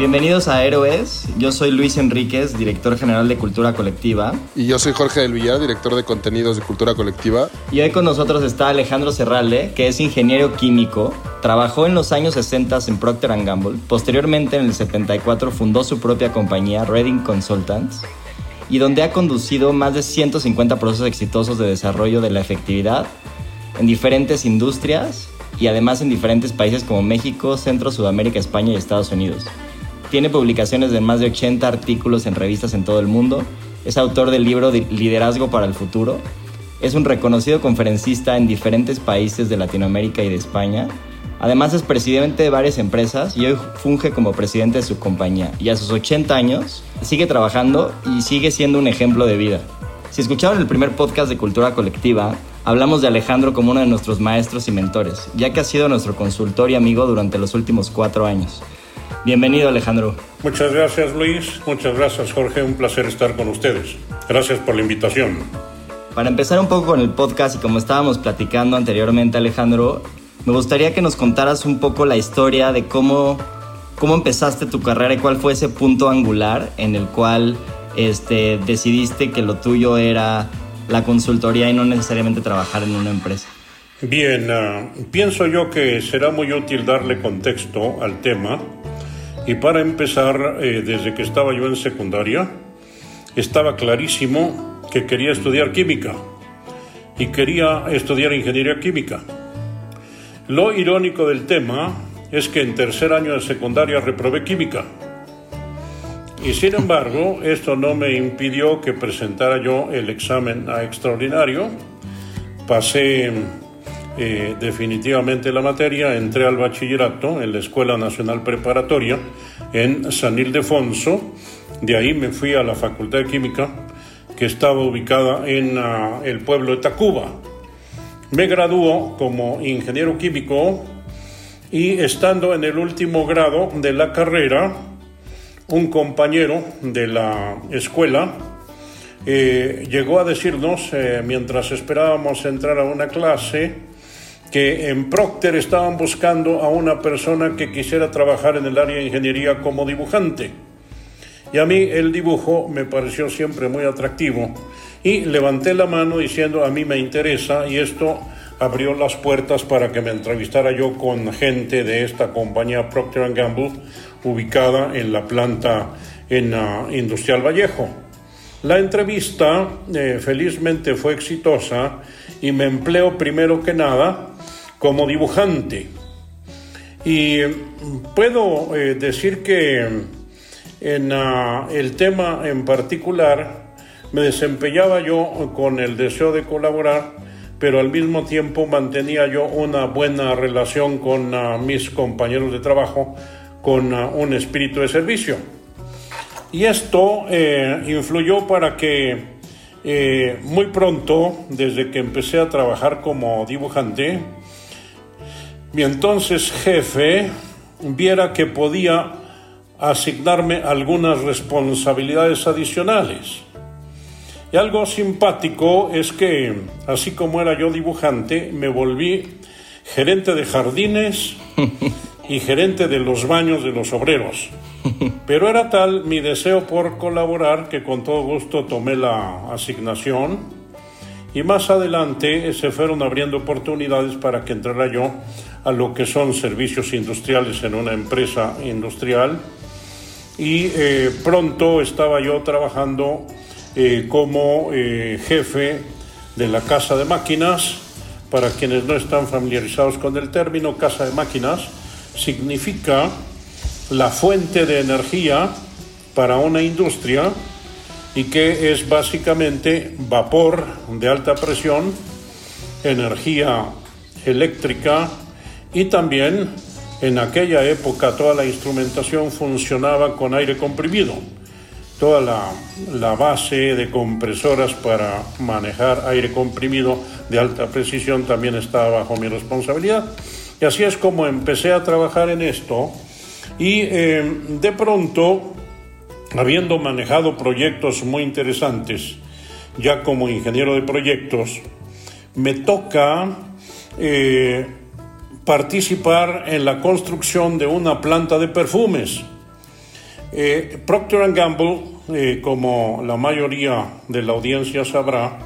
Bienvenidos a Héroes. Yo soy Luis Enríquez, director general de Cultura Colectiva. Y yo soy Jorge del Villar, director de contenidos de Cultura Colectiva. Y hoy con nosotros está Alejandro Serralde, que es ingeniero químico. Trabajó en los años 60 en Procter Gamble. Posteriormente, en el 74, fundó su propia compañía, Reading Consultants, y donde ha conducido más de 150 procesos exitosos de desarrollo de la efectividad en diferentes industrias y además en diferentes países como México, Centro, Sudamérica, España y Estados Unidos. Tiene publicaciones de más de 80 artículos en revistas en todo el mundo. Es autor del libro de Liderazgo para el Futuro. Es un reconocido conferencista en diferentes países de Latinoamérica y de España. Además es presidente de varias empresas y hoy funge como presidente de su compañía. Y a sus 80 años sigue trabajando y sigue siendo un ejemplo de vida. Si escucharon el primer podcast de Cultura Colectiva, hablamos de Alejandro como uno de nuestros maestros y mentores, ya que ha sido nuestro consultor y amigo durante los últimos cuatro años. Bienvenido Alejandro. Muchas gracias Luis, muchas gracias Jorge, un placer estar con ustedes. Gracias por la invitación. Para empezar un poco con el podcast y como estábamos platicando anteriormente Alejandro, me gustaría que nos contaras un poco la historia de cómo, cómo empezaste tu carrera y cuál fue ese punto angular en el cual este, decidiste que lo tuyo era la consultoría y no necesariamente trabajar en una empresa. Bien, uh, pienso yo que será muy útil darle contexto al tema y para empezar, eh, desde que estaba yo en secundaria, estaba clarísimo que quería estudiar química y quería estudiar ingeniería química. Lo irónico del tema es que en tercer año de secundaria reprobé química. Y sin embargo, esto no me impidió que presentara yo el examen a extraordinario. Pasé eh, definitivamente la materia, entré al bachillerato en la Escuela Nacional Preparatoria en San Ildefonso. De ahí me fui a la Facultad de Química, que estaba ubicada en uh, el pueblo de Tacuba. Me graduó como ingeniero químico y estando en el último grado de la carrera, un compañero de la escuela eh, llegó a decirnos, eh, mientras esperábamos entrar a una clase, que en Procter estaban buscando a una persona que quisiera trabajar en el área de ingeniería como dibujante. Y a mí el dibujo me pareció siempre muy atractivo y levanté la mano diciendo a mí me interesa y esto abrió las puertas para que me entrevistara yo con gente de esta compañía Procter Gamble ubicada en la planta en uh, Industrial Vallejo. La entrevista eh, felizmente fue exitosa y me empleo primero que nada como dibujante. Y puedo eh, decir que en uh, el tema en particular me desempeñaba yo con el deseo de colaborar, pero al mismo tiempo mantenía yo una buena relación con uh, mis compañeros de trabajo, con uh, un espíritu de servicio. Y esto eh, influyó para que eh, muy pronto, desde que empecé a trabajar como dibujante, mi entonces jefe viera que podía asignarme algunas responsabilidades adicionales. Y algo simpático es que, así como era yo dibujante, me volví gerente de jardines y gerente de los baños de los obreros. Pero era tal mi deseo por colaborar que con todo gusto tomé la asignación y más adelante se fueron abriendo oportunidades para que entrara yo a lo que son servicios industriales en una empresa industrial y eh, pronto estaba yo trabajando eh, como eh, jefe de la casa de máquinas. Para quienes no están familiarizados con el término, casa de máquinas significa la fuente de energía para una industria y que es básicamente vapor de alta presión, energía eléctrica y también en aquella época toda la instrumentación funcionaba con aire comprimido. Toda la, base de compresoras para manejar aire comprimido de alta precisión también estaba bajo mi responsabilidad. Y así es como empecé a trabajar en esto y eh, de pronto, habiendo manejado proyectos muy interesantes, ya como ingeniero de proyectos, me toca eh, participar en la construcción de una planta de perfumes. Eh, Procter Gamble, eh, como la mayoría de la audiencia sabrá,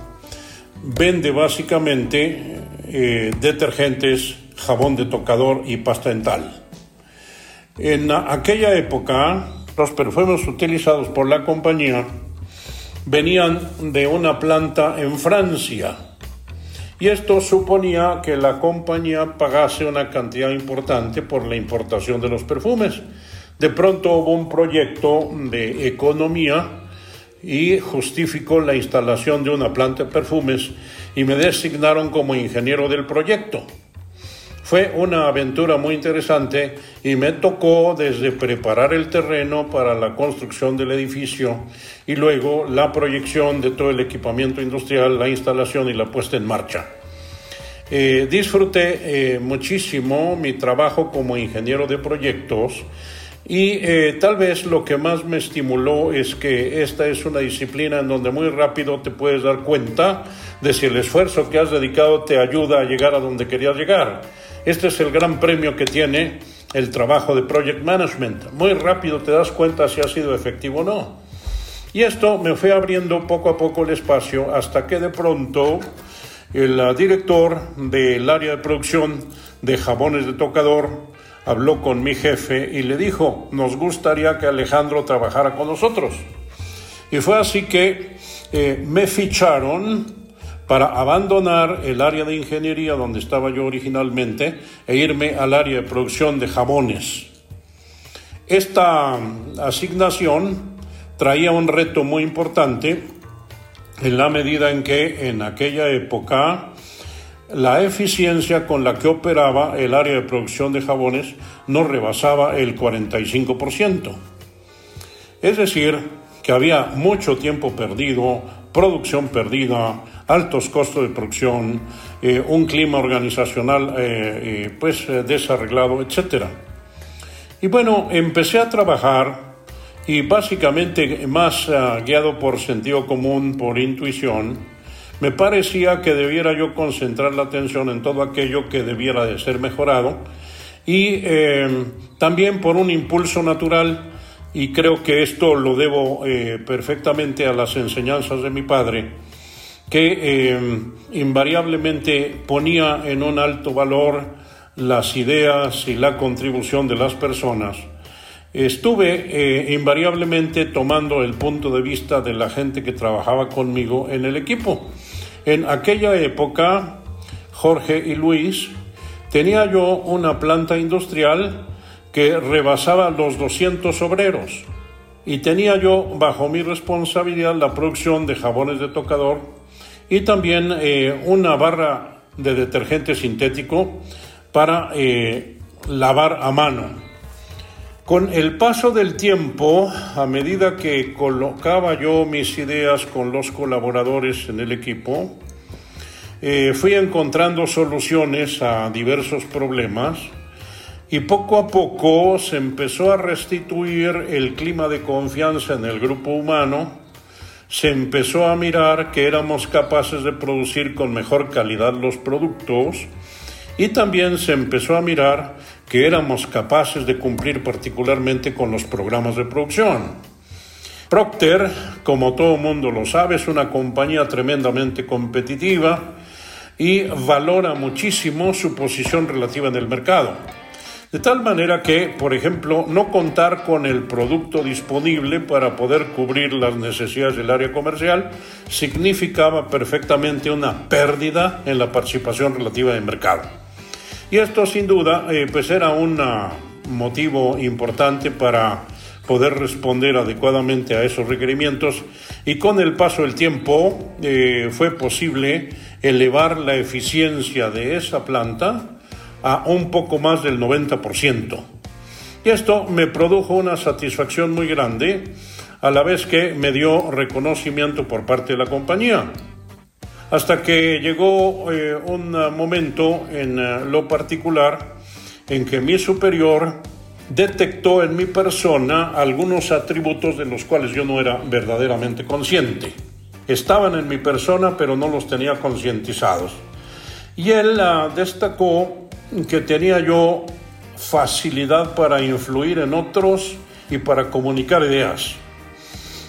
vende básicamente eh, detergentes, jabón de tocador y pasta dental. En aquella época, los perfumes utilizados por la compañía venían de una planta en Francia y esto suponía que la compañía pagase una cantidad importante por la importación de los perfumes. De pronto hubo un proyecto de economía y justificó la instalación de una planta de perfumes y me designaron como ingeniero del proyecto. Fue una aventura muy interesante y me tocó desde preparar el terreno para la construcción del edificio y luego la proyección de todo el equipamiento industrial, la instalación y la puesta en marcha. Eh, disfruté eh, muchísimo mi trabajo como ingeniero de proyectos y eh, tal vez lo que más me estimuló es que esta es una disciplina en donde muy rápido te puedes dar cuenta de si el esfuerzo que has dedicado te ayuda a llegar a donde querías llegar. Este es el gran premio que tiene el trabajo de Project Management. Muy rápido te das cuenta si ha sido efectivo o no. Y esto me fue abriendo poco a poco el espacio hasta que de pronto el director del área de producción de jabones de tocador habló con mi jefe y le dijo, nos gustaría que Alejandro trabajara con nosotros. Y fue así que eh, me ficharon para abandonar el área de ingeniería donde estaba yo originalmente e irme al área de producción de jabones. Esta asignación traía un reto muy importante en la medida en que en aquella época la eficiencia con la que operaba el área de producción de jabones no rebasaba el 45%. Es decir, que había mucho tiempo perdido, producción perdida, altos costos de producción, eh, un clima organizacional eh, eh, pues desarreglado, etc. Y bueno, empecé a trabajar y básicamente más guiado por sentido común, por intuición, me parecía que debiera yo concentrar la atención en todo aquello que debiera de ser mejorado y también por un impulso natural y creo que esto lo debo perfectamente a las enseñanzas de mi padre, que eh, invariablemente ponía en un alto valor las ideas y la contribución de las personas. Estuve eh, invariablemente tomando el punto de vista de la gente que trabajaba conmigo en el equipo. En aquella época, Jorge y Luis, tenía yo una planta industrial que rebasaba los 200 obreros y tenía yo bajo mi responsabilidad la producción de jabones de tocador y también eh, una barra de detergente sintético para eh, lavar a mano. Con el paso del tiempo, a medida que colocaba yo mis ideas con los colaboradores en el equipo, eh, fui encontrando soluciones a diversos problemas y poco a poco se empezó a restituir el clima de confianza en el grupo humano, se empezó a mirar que éramos capaces de producir con mejor calidad los productos y también se empezó a mirar que éramos capaces de cumplir particularmente con los programas de producción. Procter, como todo mundo lo sabe, es una compañía tremendamente competitiva y valora muchísimo su posición relativa en el mercado. De tal manera que, por ejemplo, no contar con el producto disponible para poder cubrir las necesidades del área comercial significaba perfectamente una pérdida en la participación relativa del mercado. Y esto sin duda eh, pues era un motivo importante para poder responder adecuadamente a esos requerimientos y con el paso del tiempo eh, fue posible elevar la eficiencia de esa planta a un poco más del 90%. Y esto me produjo una satisfacción muy grande, a la vez que me dio reconocimiento por parte de la compañía. Hasta que llegó eh, un momento en eh, lo particular en que mi superior detectó en mi persona algunos atributos de los cuales yo no era verdaderamente consciente estaban en mi persona, pero no los tenía concientizados. Y él ah, destacó que tenía yo facilidad para influir en otros y para comunicar ideas.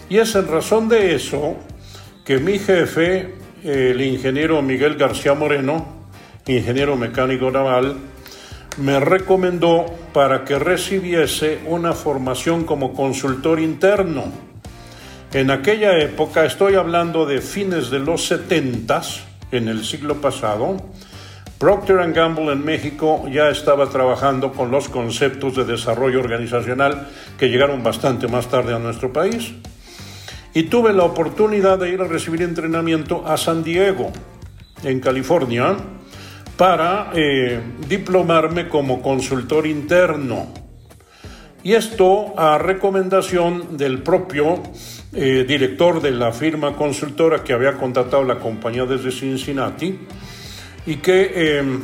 Y es en razón de eso que mi jefe, el ingeniero Miguel García Moreno, ingeniero mecánico naval, me recomendó para que recibiese una formación como consultor interno en aquella época, estoy hablando de fines de los 70, en el siglo pasado, Procter Gamble en México ya estaba trabajando con los conceptos de desarrollo organizacional que llegaron bastante más tarde a nuestro país. Y tuve la oportunidad de ir a recibir entrenamiento a San Diego, en California, para eh, diplomarme como consultor interno. Y esto a recomendación del propio eh, director de la firma consultora que había contratado la compañía desde Cincinnati y que em,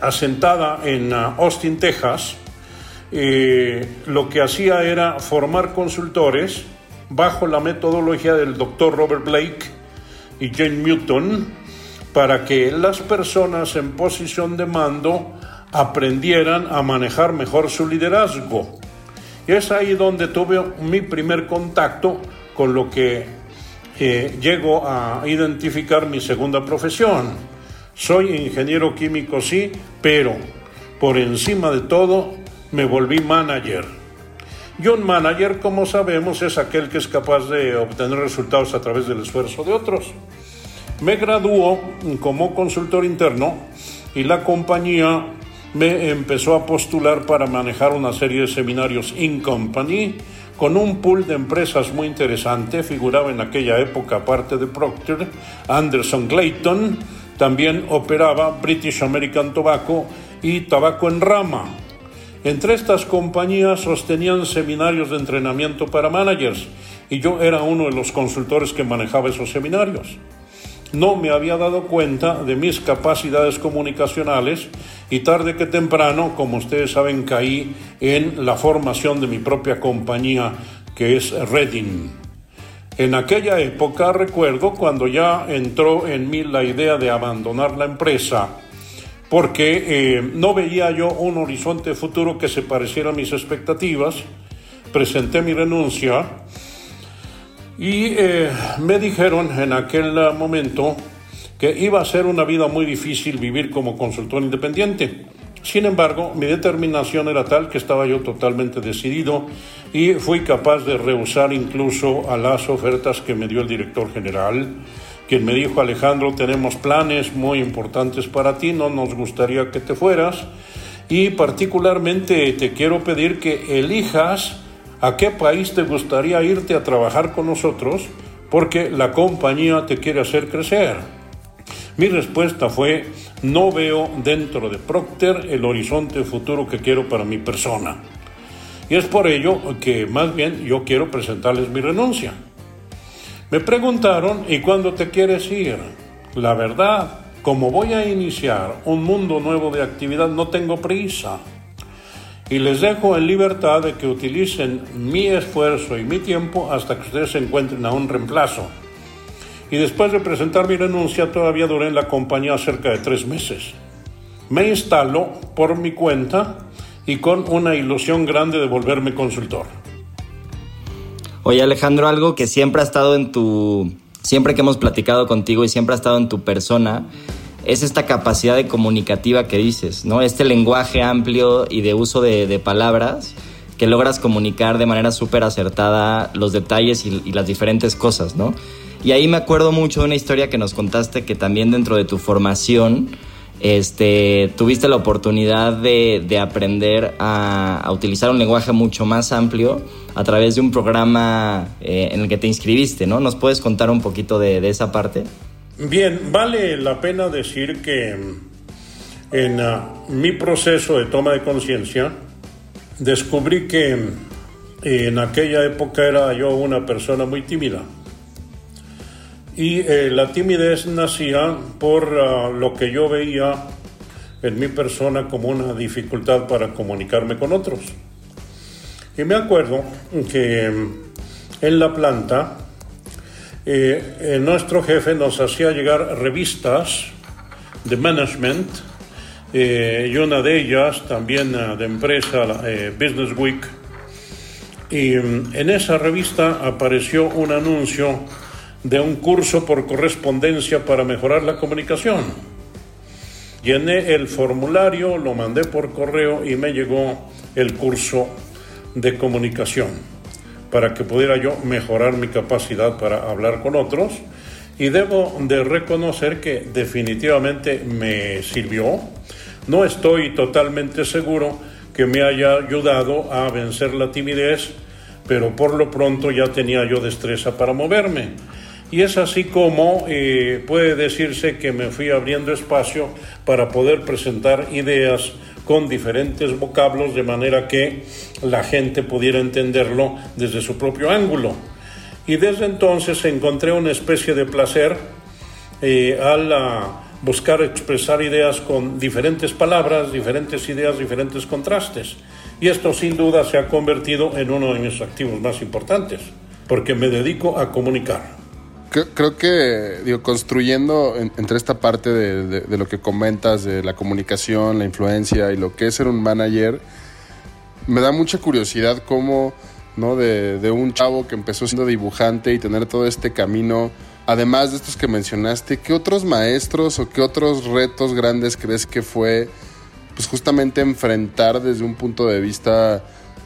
asentada en uh, Austin, Texas, eh, lo que hacía era formar consultores bajo la metodología del doctor Robert Blake y Jane Newton para que las personas en posición de mando aprendieran a manejar mejor su liderazgo y es ahí donde tuve mi primer contacto con lo que eh, llego a identificar mi segunda profesión. Soy ingeniero químico, sí, pero por encima de todo me volví manager. Y un manager, como sabemos, es aquel que es capaz de obtener resultados a través del esfuerzo de otros. Me graduó como consultor interno y la compañía me empezó a postular para manejar una serie de seminarios in company con un pool de empresas muy interesante. Figuraba en aquella época, aparte de Procter, Anderson Clayton, también operaba British American Tobacco y Tabaco en Rama. Entre estas compañías sostenían seminarios de entrenamiento para managers y yo era uno de los consultores que manejaba esos seminarios no me había dado cuenta de mis capacidades comunicacionales y tarde que temprano, como ustedes saben, caí en la formación de mi propia compañía que es Reading. En aquella época recuerdo cuando ya entró en mí la idea de abandonar la empresa porque eh, no veía yo un horizonte futuro que se pareciera a mis expectativas, presenté mi renuncia y eh, me dijeron en aquel momento que iba a ser una vida muy difícil vivir como consultor independiente. Sin embargo, mi determinación era tal que estaba yo totalmente decidido y fui capaz de rehusar incluso a las ofertas que me dio el director general, quien me dijo, Alejandro, tenemos planes muy importantes para ti, no nos gustaría que te fueras y particularmente te quiero pedir que elijas ¿A qué país te gustaría irte a trabajar con nosotros? Porque la compañía te quiere hacer crecer. Mi respuesta fue, no veo dentro de Procter el horizonte futuro que quiero para mi persona. Y es por ello que más bien yo quiero presentarles mi renuncia. Me preguntaron, ¿y cuándo te quieres ir? La verdad, como voy a iniciar un mundo nuevo de actividad, no tengo prisa. Y les dejo en libertad de que utilicen mi esfuerzo y mi tiempo hasta que ustedes se encuentren a un reemplazo. Y después de presentar mi renuncia, todavía duré en la compañía cerca de tres meses. Me instalo por mi cuenta y con una ilusión grande de volverme consultor. Oye Alejandro, algo que siempre ha estado en tu, siempre que hemos platicado contigo y siempre ha estado en tu persona, es esta capacidad de comunicativa que dices, ¿no? Este lenguaje amplio y de uso de, palabras que logras comunicar de manera súper acertada los detalles y, las diferentes cosas, ¿no? Y ahí me acuerdo mucho de una historia que nos contaste que también dentro de tu formación este, tuviste la oportunidad de, aprender a, utilizar un lenguaje mucho más amplio a través de un programa eh, en el que te inscribiste, ¿no? ¿Nos puedes contar un poquito de, esa parte? Bien, vale la pena decir que en ah, mi proceso de toma de conciencia descubrí que en aquella época era yo una persona muy tímida y eh, la timidez nacía por ah, lo que yo veía en mi persona como una dificultad para comunicarme con otros. Y me acuerdo que mm, en la planta eh, eh, nuestro jefe nos hacía llegar revistas de management y una de ellas también ah, de empresa, Business Week. Y mm, en esa revista apareció un anuncio de un curso por correspondencia para mejorar la comunicación. Llené el formulario, lo mandé por correo y me llegó el curso de comunicación para que pudiera yo mejorar mi capacidad para hablar con otros y debo de reconocer que definitivamente me sirvió. No estoy totalmente seguro que me haya ayudado a vencer la timidez, pero por lo pronto ya tenía yo destreza para moverme. Y es así como eh, puede decirse que me fui abriendo espacio para poder presentar ideas con diferentes vocablos de manera que la gente pudiera entenderlo desde su propio ángulo. Y desde entonces encontré una especie de placer eh, al ah, buscar expresar ideas con diferentes palabras, diferentes ideas, diferentes contrastes. Y esto sin duda se ha convertido en uno de mis activos más importantes, porque me dedico a comunicar creo, que, digo, construyendo entre esta parte de, lo que comentas, de la comunicación, la influencia y lo que es ser un manager, me da mucha curiosidad cómo, ¿no? De, de un chavo que empezó siendo dibujante y tener todo este camino, además de estos que mencionaste, ¿qué otros maestros o qué otros retos grandes crees que fue, pues justamente enfrentar desde un punto de vista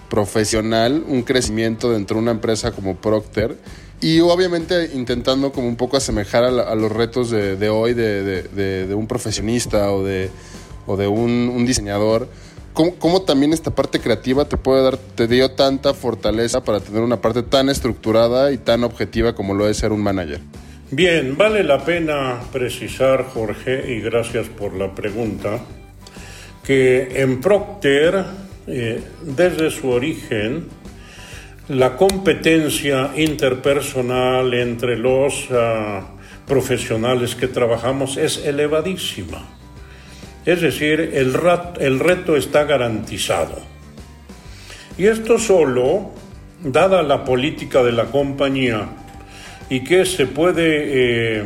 profesional un crecimiento dentro de una empresa como Procter? Y obviamente intentando como un poco asemejar a, los retos de, hoy de, un profesionista o de, o de un, diseñador. ¿Cómo, también esta parte creativa te puede dar, te dio tanta fortaleza para tener una parte tan estructurada y tan objetiva como lo es ser un manager? Bien, vale la pena precisar, Jorge, y gracias por la pregunta, que en Procter, eh, desde su origen, la competencia interpersonal entre los ah, profesionales que trabajamos es elevadísima. Es decir, el, reto está garantizado. Y esto solo, dada la política de la compañía y que se puede eh,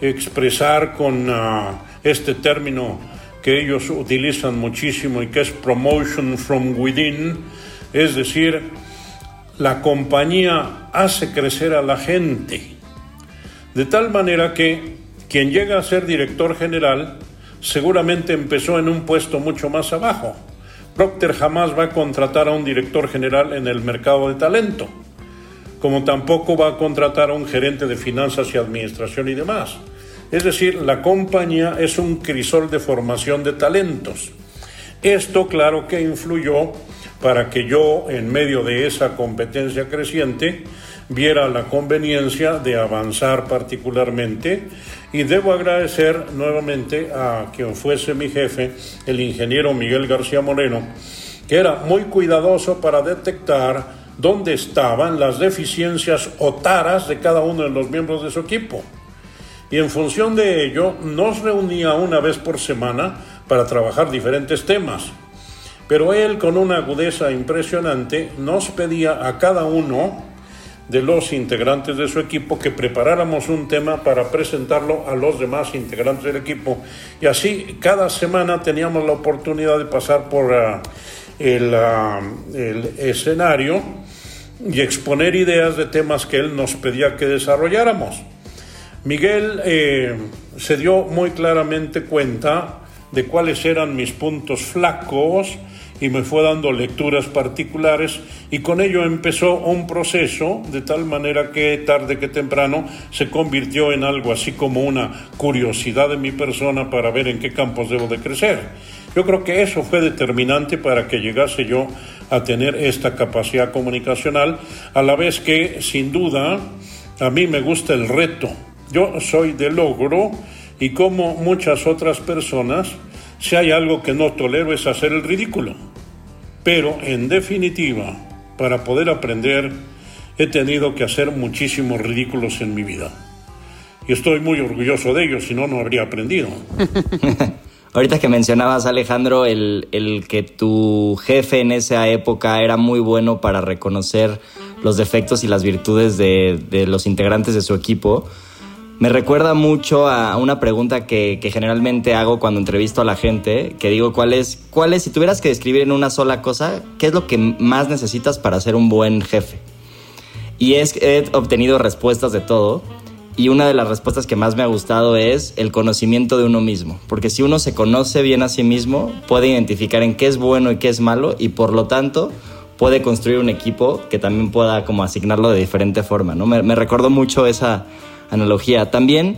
expresar con ah, este término que ellos utilizan muchísimo y que es promotion from within, es decir, la compañía hace crecer a la gente, de tal manera que quien llega a ser director general seguramente empezó en un puesto mucho más abajo. Procter jamás va a contratar a un director general en el mercado de talento, como tampoco va a contratar a un gerente de finanzas y administración y demás. Es decir, la compañía es un crisol de formación de talentos. Esto claro que influyó para que yo, en medio de esa competencia creciente, viera la conveniencia de avanzar particularmente y debo agradecer nuevamente a quien fuese mi jefe, el ingeniero Miguel García Moreno, que era muy cuidadoso para detectar dónde estaban las deficiencias o taras de cada uno de los miembros de su equipo. Y en función de ello, nos reunía una vez por semana para trabajar diferentes temas. Pero él, con una agudeza impresionante, nos pedía a cada uno de los integrantes de su equipo que preparáramos un tema para presentarlo a los demás integrantes del equipo. Y así cada semana teníamos la oportunidad de pasar por ah, el, ah, el, escenario y exponer ideas de temas que él nos pedía que desarrolláramos. Miguel eh, se dio muy claramente cuenta de cuáles eran mis puntos flacos, y me fue dando lecturas particulares y con ello empezó un proceso de tal manera que tarde que temprano se convirtió en algo así como una curiosidad de mi persona para ver en qué campos debo de crecer. Yo creo que eso fue determinante para que llegase yo a tener esta capacidad comunicacional, a la vez que sin duda a mí me gusta el reto. Yo soy de logro y como muchas otras personas, si hay algo que no tolero es hacer el ridículo. Pero en definitiva, para poder aprender, he tenido que hacer muchísimos ridículos en mi vida. Y estoy muy orgulloso de ellos, si no, no habría aprendido. Ahorita que mencionabas, Alejandro, el, el, que tu jefe en esa época era muy bueno para reconocer los defectos y las virtudes de, de los integrantes de su equipo, me recuerda mucho a una pregunta que, generalmente hago cuando entrevisto a la gente, que digo, ¿cuál es, ¿cuál es, si tuvieras que describir en una sola cosa, qué es lo que más necesitas para ser un buen jefe? Y es, he obtenido respuestas de todo, y una de las respuestas que más me ha gustado es el conocimiento de uno mismo, porque si uno se conoce bien a sí mismo, puede identificar en qué es bueno y qué es malo, y por lo tanto puede construir un equipo que también pueda como asignarlo de diferente forma, ¿no? Me, me recordó mucho esa analogía. También,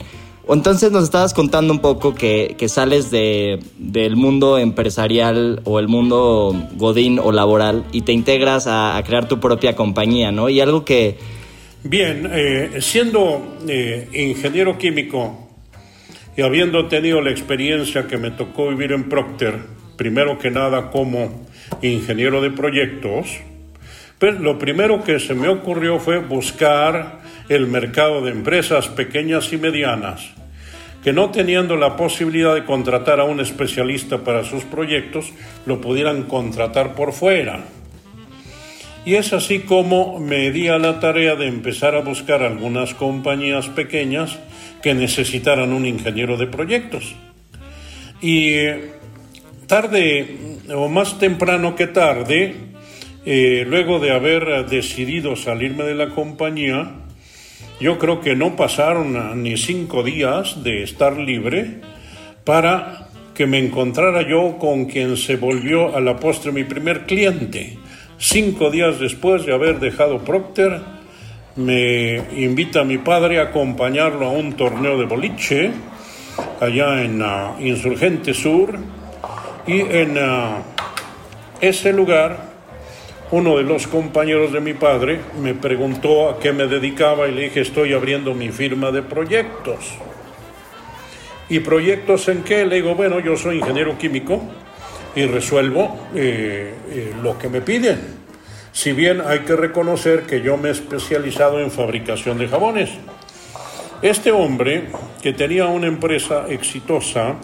entonces nos estabas contando un poco que, sales de, del mundo empresarial o el mundo godín o laboral y te integras a, crear tu propia compañía, ¿no? Y algo que... Bien, eh, siendo eh, ingeniero químico y habiendo tenido la experiencia que me tocó vivir en Procter, primero que nada como ingeniero de proyectos, pues lo primero que se me ocurrió fue buscar el mercado de empresas pequeñas y medianas que no teniendo la posibilidad de contratar a un especialista para sus proyectos, lo pudieran contratar por fuera. Y es así como me di a la tarea de empezar a buscar algunas compañías pequeñas que necesitaran un ingeniero de proyectos. Y tarde, o más temprano que tarde, eh, luego de haber decidido salirme de la compañía, yo creo que no pasaron ni cinco días de estar libre para que me encontrara yo con quien se volvió a la postre mi primer cliente. Cinco días después de haber dejado Procter, me invita mi padre a acompañarlo a un torneo de boliche allá en uh, Insurgente Sur y en uh, ese lugar uno de los compañeros de mi padre me preguntó a qué me dedicaba y le dije estoy abriendo mi firma de proyectos. ¿Y proyectos en qué? Le digo, bueno, yo soy ingeniero químico y resuelvo eh, eh, lo que me piden. Si bien hay que reconocer que yo me he especializado en fabricación de jabones. Este hombre, que tenía una empresa exitosa,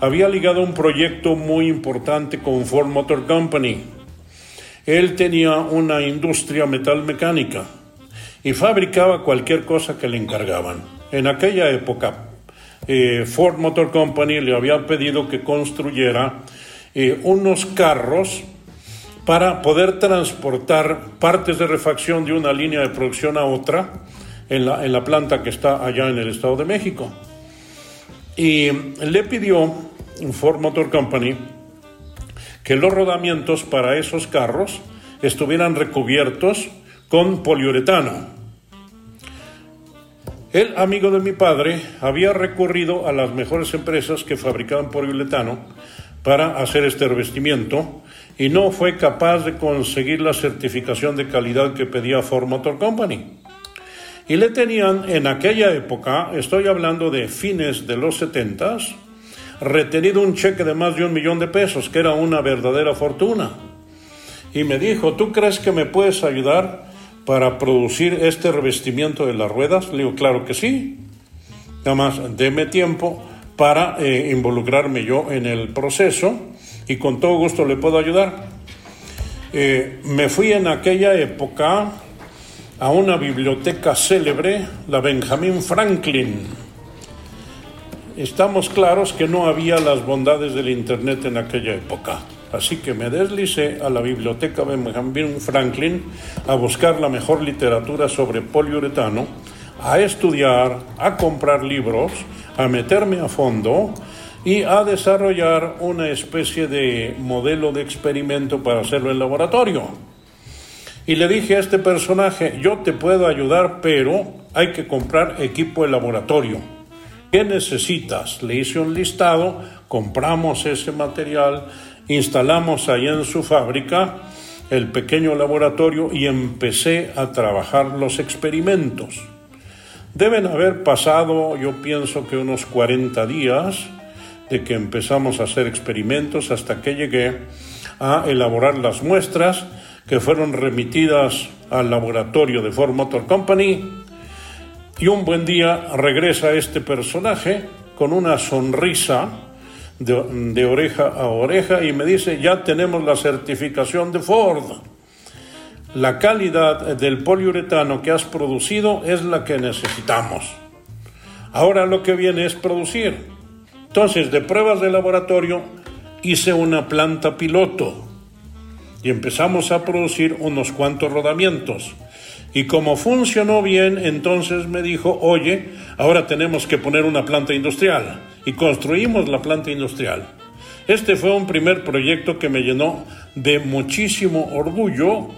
había ligado un proyecto muy importante con Ford Motor Company él tenía una industria metalmecánica y fabricaba cualquier cosa que le encargaban. En aquella época, eh, Ford Motor Company le había pedido que construyera eh, unos carros para poder transportar partes de refacción de una línea de producción a otra en la, en la planta que está allá en el Estado de México. Y le pidió Ford Motor Company que los rodamientos para esos carros estuvieran recubiertos con poliuretano. El amigo de mi padre había recurrido a las mejores empresas que fabricaban poliuretano para hacer este revestimiento y no fue capaz de conseguir la certificación de calidad que pedía Ford Motor Company. Y le tenían en aquella época, estoy hablando de fines de los setentas, retenido un cheque de más de un millón de pesos, que era una verdadera fortuna. y me dijo, ¿tú crees que me puedes ayudar para producir este revestimiento de las ruedas? Le digo, claro que sí. Nada más, deme tiempo para eh, involucrarme yo en el proceso y con todo gusto le puedo ayudar. Eh, me fui en aquella época a una biblioteca célebre, la Benjamin Franklin. Estamos claros que no había las bondades del Internet en aquella época. Así que me deslicé a la biblioteca Benjamin Franklin a buscar la mejor literatura sobre poliuretano, a estudiar, a comprar libros, a meterme a fondo y a desarrollar una especie de modelo de experimento para hacerlo en laboratorio. Y le dije a este personaje, yo te puedo ayudar, pero hay que comprar equipo de laboratorio. ¿Qué necesitas? Le hice un listado, compramos ese material, instalamos ahí en su fábrica el pequeño laboratorio y empecé a trabajar los experimentos. Deben haber pasado, yo pienso que unos 40 días de que empezamos a hacer experimentos hasta que llegué a elaborar las muestras que fueron remitidas al laboratorio de Ford Motor Company y un buen día regresa este personaje con una sonrisa de, oreja a oreja y me dice, ya tenemos la certificación de Ford. La calidad del poliuretano que has producido es la que necesitamos. Ahora lo que viene es producir. Entonces, de pruebas de laboratorio, hice una planta piloto y empezamos a producir unos cuantos rodamientos. Y como funcionó bien, entonces me dijo, oye, ahora tenemos que poner una planta industrial y construimos la planta industrial. Este fue un primer proyecto que me llenó de muchísimo orgullo,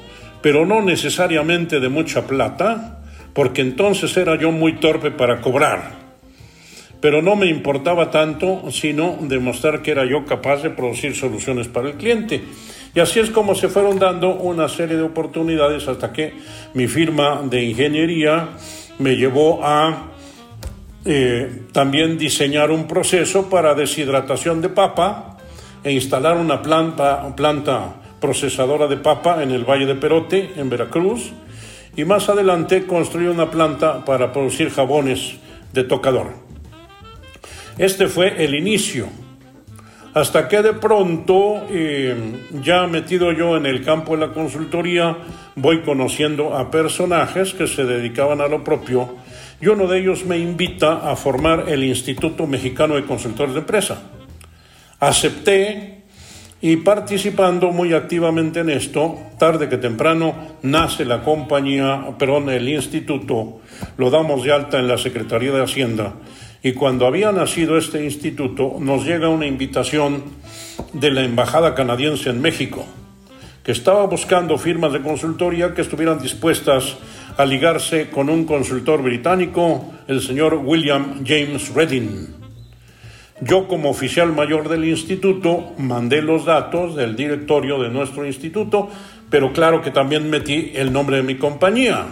pero no necesariamente de mucha plata, porque entonces era yo muy torpe para cobrar. Pero no me importaba tanto, sino demostrar que era yo capaz de producir soluciones para el cliente. Y así es como se fueron dando una serie de oportunidades hasta que mi firma de ingeniería me llevó a eh, también diseñar un proceso para deshidratación de papa e instalar una planta, planta procesadora de papa en el Valle de Perote, en Veracruz, y más adelante construí una planta para producir jabones de tocador. Este fue el inicio, hasta que de pronto, eh, ya metido yo en el campo de la consultoría, voy conociendo a personajes que se dedicaban a lo propio y uno de ellos me invita a formar el Instituto Mexicano de Consultores de Empresa. Acepté y participando muy activamente en esto, tarde que temprano nace la compañía, perdón, el instituto, lo damos de alta en la Secretaría de Hacienda y cuando había nacido este instituto nos llega una invitación de la Embajada canadiense en México, que estaba buscando firmas de consultoría que estuvieran dispuestas a ligarse con un consultor británico, el señor William James Redding. Yo como oficial mayor del instituto mandé los datos del directorio de nuestro instituto, pero claro que también metí el nombre de mi compañía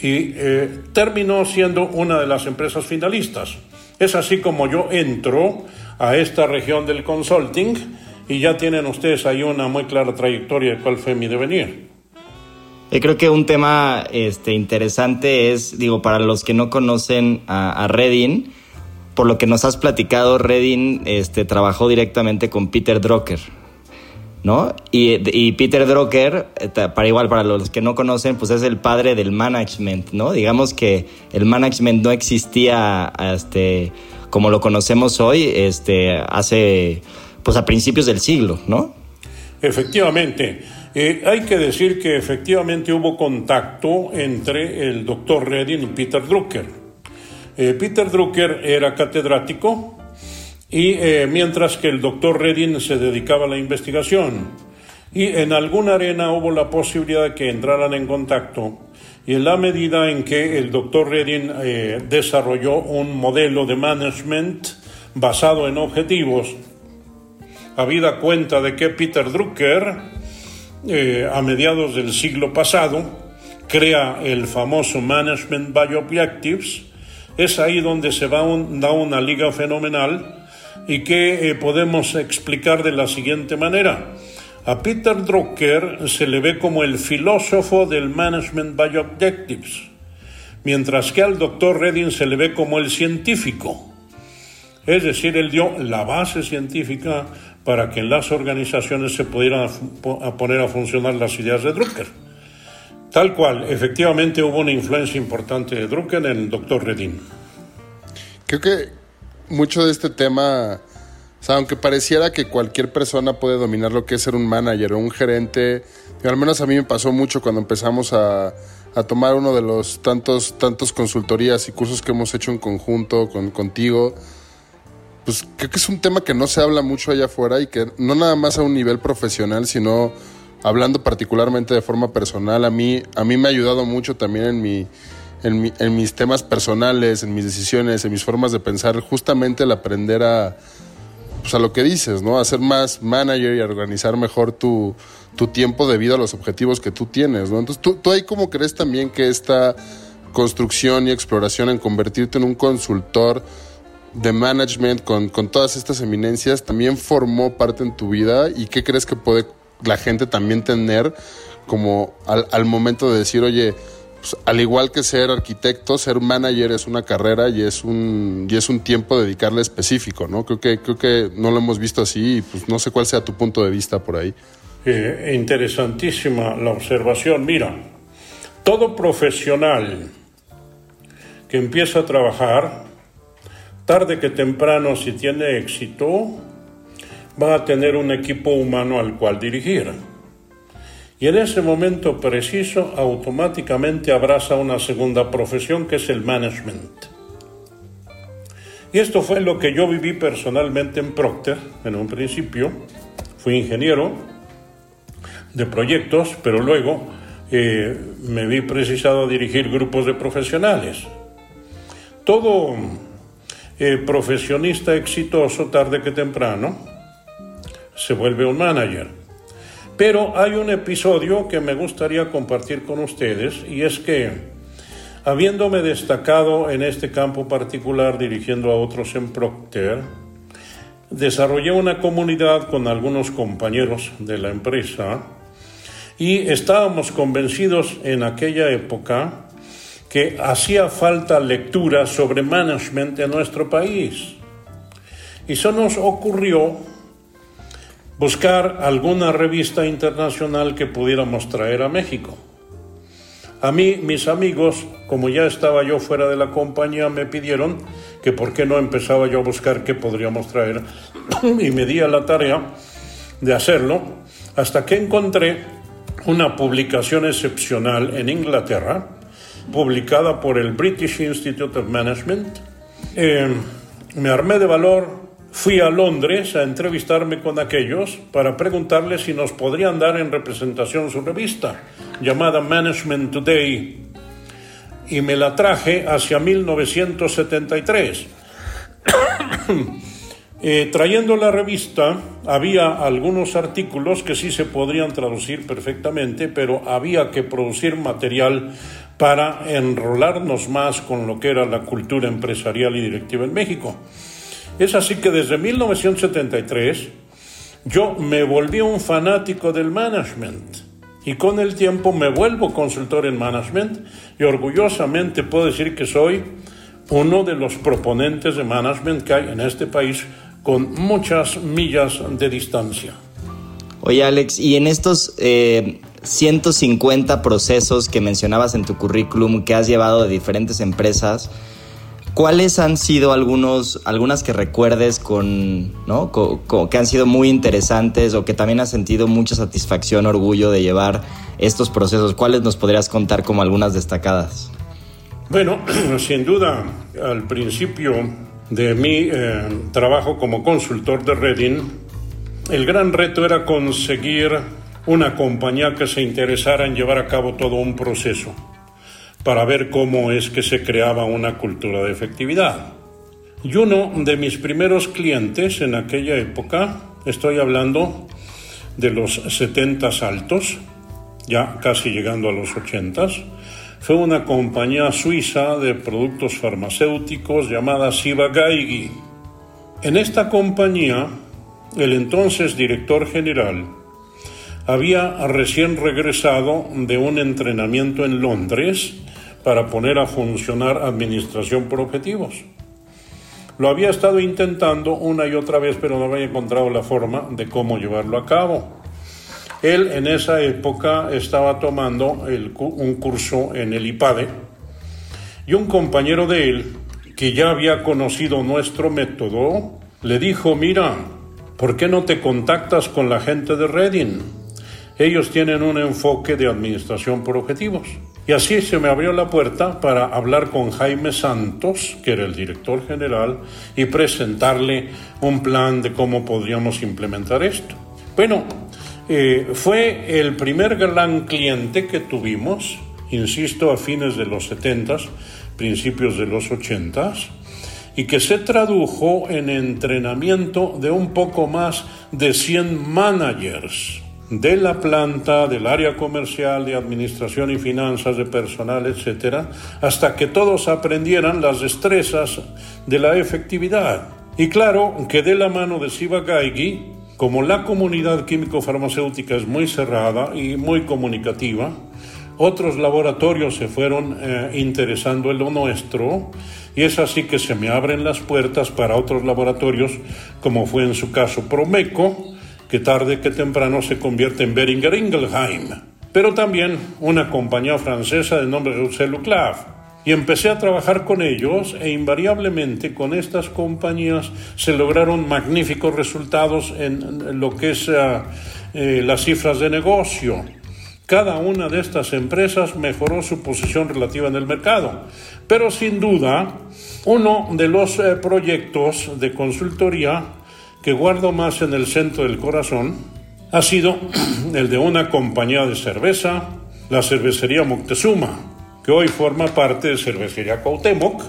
y eh, terminó siendo una de las empresas finalistas. Es así como yo entro a esta región del consulting y ya tienen ustedes ahí una muy clara trayectoria de cuál fue mi devenir. Yo creo que un tema este, interesante es, digo, para los que no conocen a, a Redding, por lo que nos has platicado, Redding este, trabajó directamente con Peter Drucker, ¿no? Y, Peter Drucker, eh, para igual, para los que no conocen, pues es el padre del management, ¿no? Digamos que el management no existía este, como lo conocemos hoy, este, hace, pues a principios del siglo, ¿no? Efectivamente. Eh, hay que decir que efectivamente hubo contacto entre el doctor Redding y Peter Drucker. Eh, Peter Drucker era catedrático y eh, mientras que el doctor Redding se dedicaba a la investigación. Y en alguna arena hubo la posibilidad de que entraran en contacto y en la medida en que el doctor Redding desarrolló un modelo de management basado en objetivos, habida cuenta de que Peter Drucker eh, a mediados del siglo pasado, crea el famoso Management by Objectives. Es ahí donde se va da una liga fenomenal y que eh, podemos explicar de la siguiente manera. A Peter Drucker se le ve como el filósofo del Management by Objectives, mientras que al doctor Redding se le ve como el científico. Es decir, él dio la base científica para que en las organizaciones se pudieran poner a funcionar las ideas de Drucker. Tal cual, efectivamente hubo una influencia importante de Drucker en el doctor Redding. Creo que mucho de este tema, aunque pareciera que cualquier persona puede dominar lo que es ser un manager o un gerente, al menos a mí me pasó mucho cuando empezamos a, a tomar uno de los tantos, tantos consultorías y cursos que hemos hecho en conjunto con, contigo pues creo que es un tema que no se habla mucho allá afuera y que no nada más a un nivel profesional, sino hablando particularmente de forma personal, a mí, a mí me ha ayudado mucho también en, mi, en, mis temas personales, en mis decisiones, en mis formas de pensar, justamente el aprender a, pues a lo que dices, ¿no? A ser más manager y a organizar mejor tu, tu tiempo debido a los objetivos que tú tienes, ¿no? Entonces, ¿tú, tú ahí cómo crees también que esta construcción y exploración en convertirte en un consultor de management con, todas estas eminencias también formó parte en tu vida y qué crees que puede la gente también tener como al, momento de decir, oye, pues, al igual que ser arquitecto, ser manager es una carrera y es un, y es un tiempo dedicarle específico, ¿no? Creo que, creo que no lo hemos visto así y pues no sé cuál sea tu punto de vista por ahí. Eh, interesantísima la observación. Mira, todo profesional que empieza a trabajar tarde que temprano, si tiene éxito, va a tener un equipo humano al cual dirigir. Y en ese momento preciso, automáticamente abraza una segunda profesión que es el management. Y esto fue lo que yo viví personalmente en Procter en un principio. Fui ingeniero de proyectos, pero luego eh, me vi precisado a dirigir grupos de profesionales. Todo eh, profesionista exitoso tarde que temprano se vuelve un manager. Pero hay un episodio que me gustaría compartir con ustedes y es que habiéndome destacado en este campo particular dirigiendo a otros en Procter, desarrollé una comunidad con algunos compañeros de la empresa y estábamos convencidos en aquella época que hacía falta lectura sobre management en nuestro país. Y eso nos ocurrió buscar alguna revista internacional que pudiéramos traer a México. A mí, mis amigos, como ya estaba yo fuera de la compañía, me pidieron que por qué no empezaba yo a buscar qué podríamos traer y me di a la tarea de hacerlo hasta que encontré una publicación excepcional en Inglaterra publicada por el British Institute of Management. Eh, me armé de valor, fui a Londres a entrevistarme con aquellos para preguntarles si nos podrían dar en representación su revista, llamada Management Today, y me la traje hacia 1973. Eh, trayendo la revista, había algunos artículos que sí se podrían traducir perfectamente, pero había que producir material para enrolarnos más con lo que era la cultura empresarial y directiva en México. Es así que desde 1973 yo me volví un fanático del management y con el tiempo me vuelvo consultor en management y orgullosamente puedo decir que soy uno de los proponentes de management que hay en este país con muchas millas de distancia. Oye Alex, y en estos eh, 150 procesos que mencionabas en tu currículum que has llevado de diferentes empresas, ¿cuáles han sido algunos, algunas que recuerdes con, ¿no? que han sido muy interesantes o que también has sentido mucha satisfacción, orgullo de llevar estos procesos? ¿Cuáles nos podrías contar como algunas destacadas? Bueno, sin duda, al principio de mi eh, trabajo como consultor de Reading, el gran reto era conseguir una compañía que se interesara en llevar a cabo todo un proceso para ver cómo es que se creaba una cultura de efectividad. Y uno de mis primeros clientes en aquella época, estoy hablando de los 70 altos, ya casi llegando a los 80, fue una compañía suiza de productos farmacéuticos llamada Siva Gaigi. En esta compañía, el entonces director general había recién regresado de un entrenamiento en Londres para poner a funcionar administración por objetivos. Lo había estado intentando una y otra vez, pero no había encontrado la forma de cómo llevarlo a cabo. Él en esa época estaba tomando un curso en el IPADE y un compañero de él, que ya había conocido nuestro método, le dijo, mira, ¿por qué no te contactas con la gente de Reading? Ellos tienen un enfoque de administración por objetivos. Y así se me abrió la puerta para hablar con Jaime Santos, que era el director general, y presentarle un plan de cómo podríamos implementar esto. Bueno, eh, fue el primer gran cliente que tuvimos, insisto, a fines de los 70, principios de los 80, y que se tradujo en entrenamiento de un poco más de 100 managers de la planta, del área comercial, de administración y finanzas, de personal, etcétera, hasta que todos aprendieran las destrezas de la efectividad. Y claro que de la mano de Siva Gaigi, como la comunidad químico-farmacéutica es muy cerrada y muy comunicativa, otros laboratorios se fueron eh, interesando en lo nuestro y es así que se me abren las puertas para otros laboratorios, como fue en su caso Promeco, que tarde que temprano se convierte en Beringer Ingelheim, pero también una compañía francesa de nombre Roussel Luclave y empecé a trabajar con ellos e invariablemente con estas compañías se lograron magníficos resultados en lo que es eh, eh, las cifras de negocio. Cada una de estas empresas mejoró su posición relativa en el mercado, pero sin duda uno de los eh, proyectos de consultoría que guardo más en el centro del corazón ha sido el de una compañía de cerveza, la cervecería Moctezuma, que hoy forma parte de Cervecería Cuauhtémoc.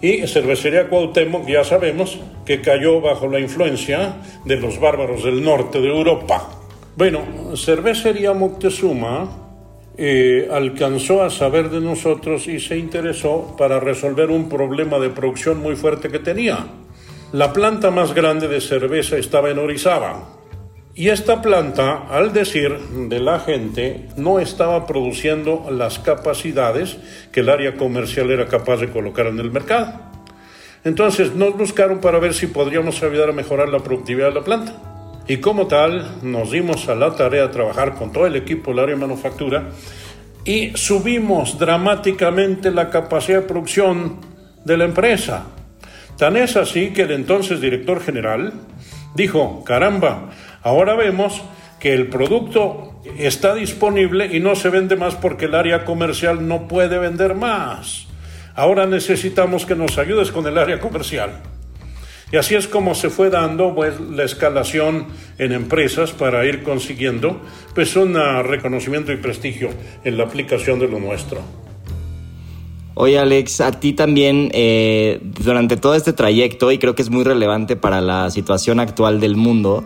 Y Cervecería Cuauhtémoc ya sabemos que cayó bajo la influencia de los bárbaros del norte de Europa. Bueno, Cervecería Moctezuma eh, alcanzó a saber de nosotros y se interesó para resolver un problema de producción muy fuerte que tenía. La planta más grande de cerveza estaba en Orizaba, y esta planta, al decir de la gente, no estaba produciendo las capacidades que el área comercial era capaz de colocar en el mercado. Entonces nos buscaron para ver si podríamos ayudar a mejorar la productividad de la planta. Y como tal, nos dimos a la tarea de trabajar con todo el equipo del área de manufactura y subimos dramáticamente la capacidad de producción de la empresa. Tan es así que el entonces director general dijo, caramba, Ahora vemos que el producto está disponible y no se vende más porque el área comercial no puede vender más. Ahora necesitamos que nos ayudes con el área comercial. Y así es como se fue dando pues, la escalación en empresas para ir consiguiendo pues, un reconocimiento y prestigio en la aplicación de lo nuestro. Oye Alex, a ti también eh, durante todo este trayecto, y creo que es muy relevante para la situación actual del mundo,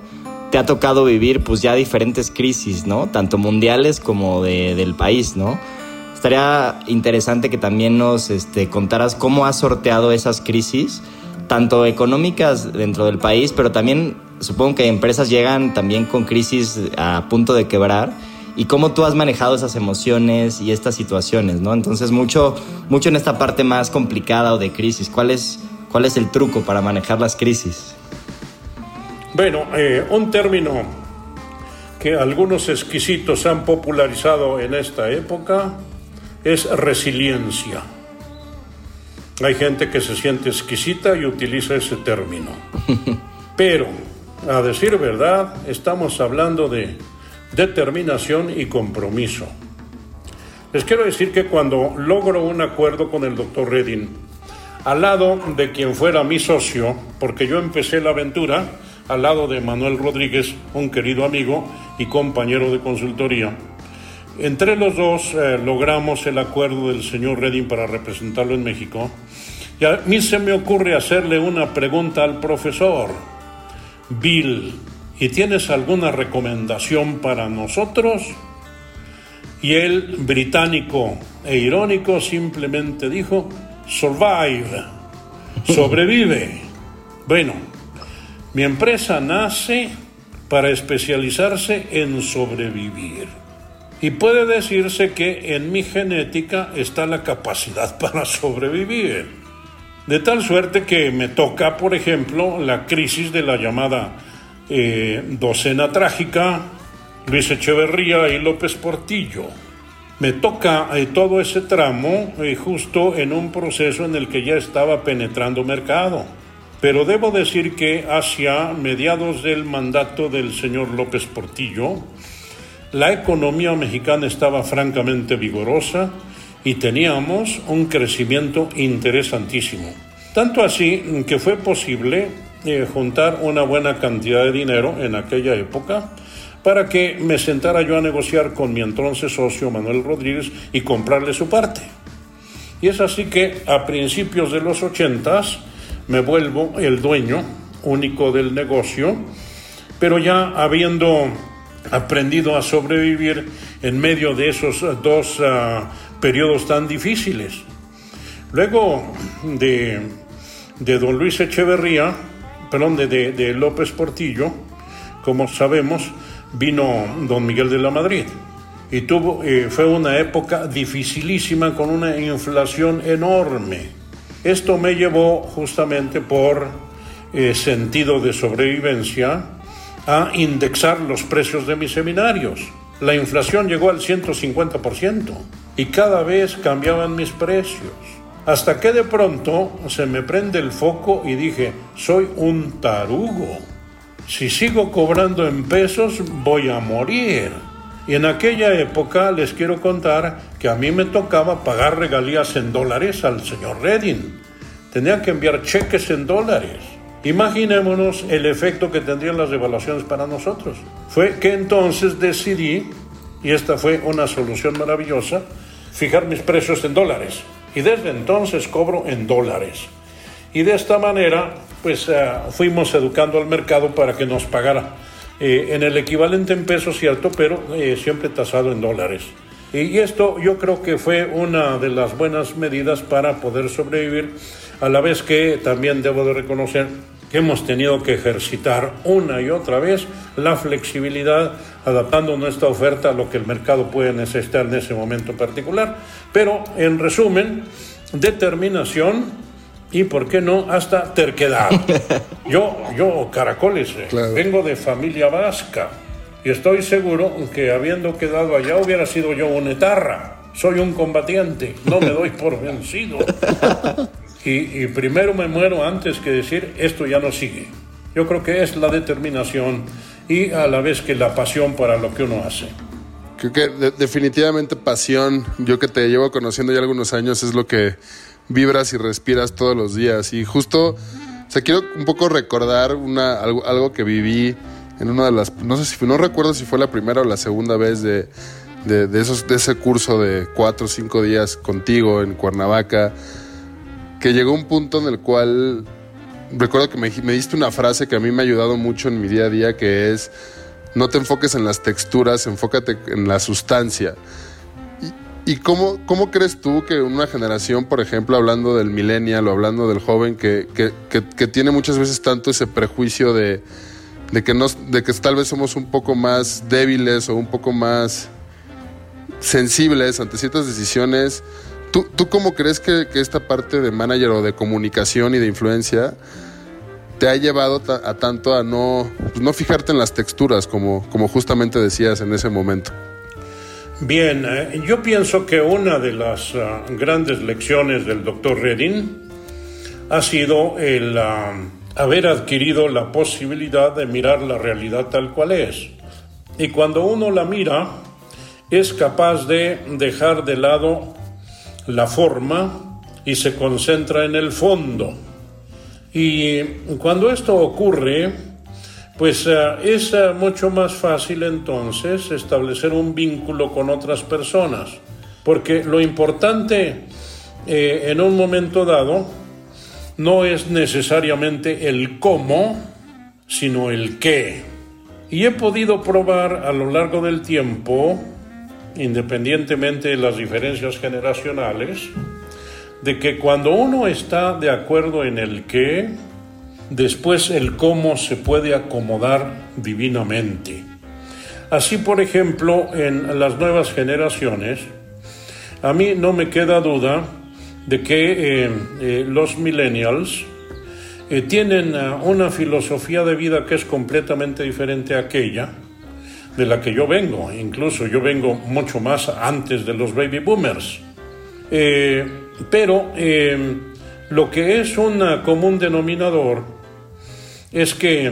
te ha tocado vivir pues ya diferentes crisis, ¿no? Tanto mundiales como de, del país, ¿no? Estaría interesante que también nos este, contaras cómo has sorteado esas crisis, tanto económicas dentro del país, pero también supongo que empresas llegan también con crisis a punto de quebrar y cómo tú has manejado esas emociones y estas situaciones, ¿no? Entonces, mucho, mucho en esta parte más complicada o de crisis. ¿Cuál es, cuál es el truco para manejar las crisis? Bueno, eh, un término que algunos exquisitos han popularizado en esta época es resiliencia. Hay gente que se siente exquisita y utiliza ese término. Pero, a decir verdad, estamos hablando de determinación y compromiso. Les quiero decir que cuando logro un acuerdo con el doctor Redding, al lado de quien fuera mi socio, porque yo empecé la aventura, al lado de Manuel Rodríguez, un querido amigo y compañero de consultoría. Entre los dos eh, logramos el acuerdo del señor Redding para representarlo en México. Y a mí se me ocurre hacerle una pregunta al profesor. Bill, ¿y tienes alguna recomendación para nosotros? Y él, británico e irónico, simplemente dijo, survive, sobrevive. Bueno, mi empresa nace para especializarse en sobrevivir. Y puede decirse que en mi genética está la capacidad para sobrevivir. De tal suerte que me toca, por ejemplo, la crisis de la llamada eh, docena trágica, Luis Echeverría y López Portillo. Me toca eh, todo ese tramo eh, justo en un proceso en el que ya estaba penetrando mercado. Pero debo decir que hacia mediados del mandato del señor López Portillo, la economía mexicana estaba francamente vigorosa y teníamos un crecimiento interesantísimo. Tanto así que fue posible eh, juntar una buena cantidad de dinero en aquella época para que me sentara yo a negociar con mi entonces socio Manuel Rodríguez y comprarle su parte. Y es así que a principios de los ochentas me vuelvo el dueño único del negocio, pero ya habiendo aprendido a sobrevivir en medio de esos dos ah, periodos tan difíciles. Luego de, de don Luis Echeverría, perdón, de, López Portillo, como sabemos, vino don Miguel de la Madrid. Y eh, fue una época dificilísima con una inflación enorme. Esto me llevó justamente por eh, sentido de sobrevivencia a indexar los precios de mis seminarios. La inflación llegó al 150% y cada vez cambiaban mis precios. Hasta que de pronto se me prende el foco y dije, soy un tarugo. Si sigo cobrando en pesos, voy a morir. Y en aquella época les quiero contar que a mí me tocaba pagar regalías en dólares al señor Redding. Tenía que enviar cheques en dólares. Imaginémonos el efecto que tendrían las devaluaciones para nosotros. Fue que entonces decidí, y esta fue una solución maravillosa, fijar mis precios en dólares. Y desde entonces cobro en dólares. Y de esta manera, pues eh, fuimos educando al mercado para que nos pagara eh, en el equivalente en pesos, cierto, pero eh, siempre tasado en dólares. Y esto yo creo que fue una de las buenas medidas para poder sobrevivir a la vez que también debo de reconocer que hemos tenido que ejercitar una y otra vez la flexibilidad, adaptando nuestra oferta a lo que el mercado puede necesitar en ese momento particular. Pero, en resumen, determinación y, ¿por qué no?, hasta terquedad. Yo, yo caracoles, eh, vengo de familia vasca y estoy seguro que habiendo quedado allá hubiera sido yo un etarra. Soy un combatiente, no me doy por vencido. Y, primero me muero antes que decir esto ya no sigue. Yo creo que es la determinación y a la vez que la pasión para lo que uno hace. Creo que definitivamente pasión, yo que te llevo conociendo ya algunos años, es lo que vibras y respiras todos los días. Y justo, o sea, quiero un poco recordar una, algo, algo que viví en una de las, no sé si, no recuerdo si fue la primera o la segunda vez de, de, esos, de ese curso de cuatro o cinco días contigo en Cuernavaca que llegó un punto en el cual recuerdo que me, diste una frase que a mí me ha ayudado mucho en mi día a día, que es, no te enfoques en las texturas, enfócate en la sustancia. ¿Y, cómo, cómo, crees tú que una generación, por ejemplo, hablando del millennial o hablando del joven, que, que, tiene muchas veces tanto ese prejuicio de, de, que nos, de que tal vez somos un poco más débiles o un poco más sensibles ante ciertas decisiones, ¿Tú, ¿Tú cómo crees que, esta parte de manager o de comunicación y de influencia te ha llevado a tanto a no, pues, no fijarte en las texturas, como, como justamente decías en ese momento? Bien, eh, yo pienso que una de las ah, grandes lecciones del doctor Redding ha sido el ah, haber adquirido la posibilidad de mirar la realidad tal cual es. Y cuando uno la mira, es capaz de dejar de lado la forma y se concentra en el fondo. Y cuando esto ocurre, pues eh, es eh, mucho más fácil entonces establecer un vínculo con otras personas, porque lo importante eh, en un momento dado no es necesariamente el cómo, sino el qué. Y he podido probar a lo largo del tiempo independientemente de las diferencias generacionales, de que cuando uno está de acuerdo en el qué, después el cómo se puede acomodar divinamente. Así, por ejemplo, en las nuevas generaciones, a mí no me queda duda de que eh, eh, los millennials eh, tienen una filosofía de vida que es completamente diferente a aquella de la que yo vengo. Incluso yo vengo mucho más antes de los baby boomers. pero lo que es un común denominador es que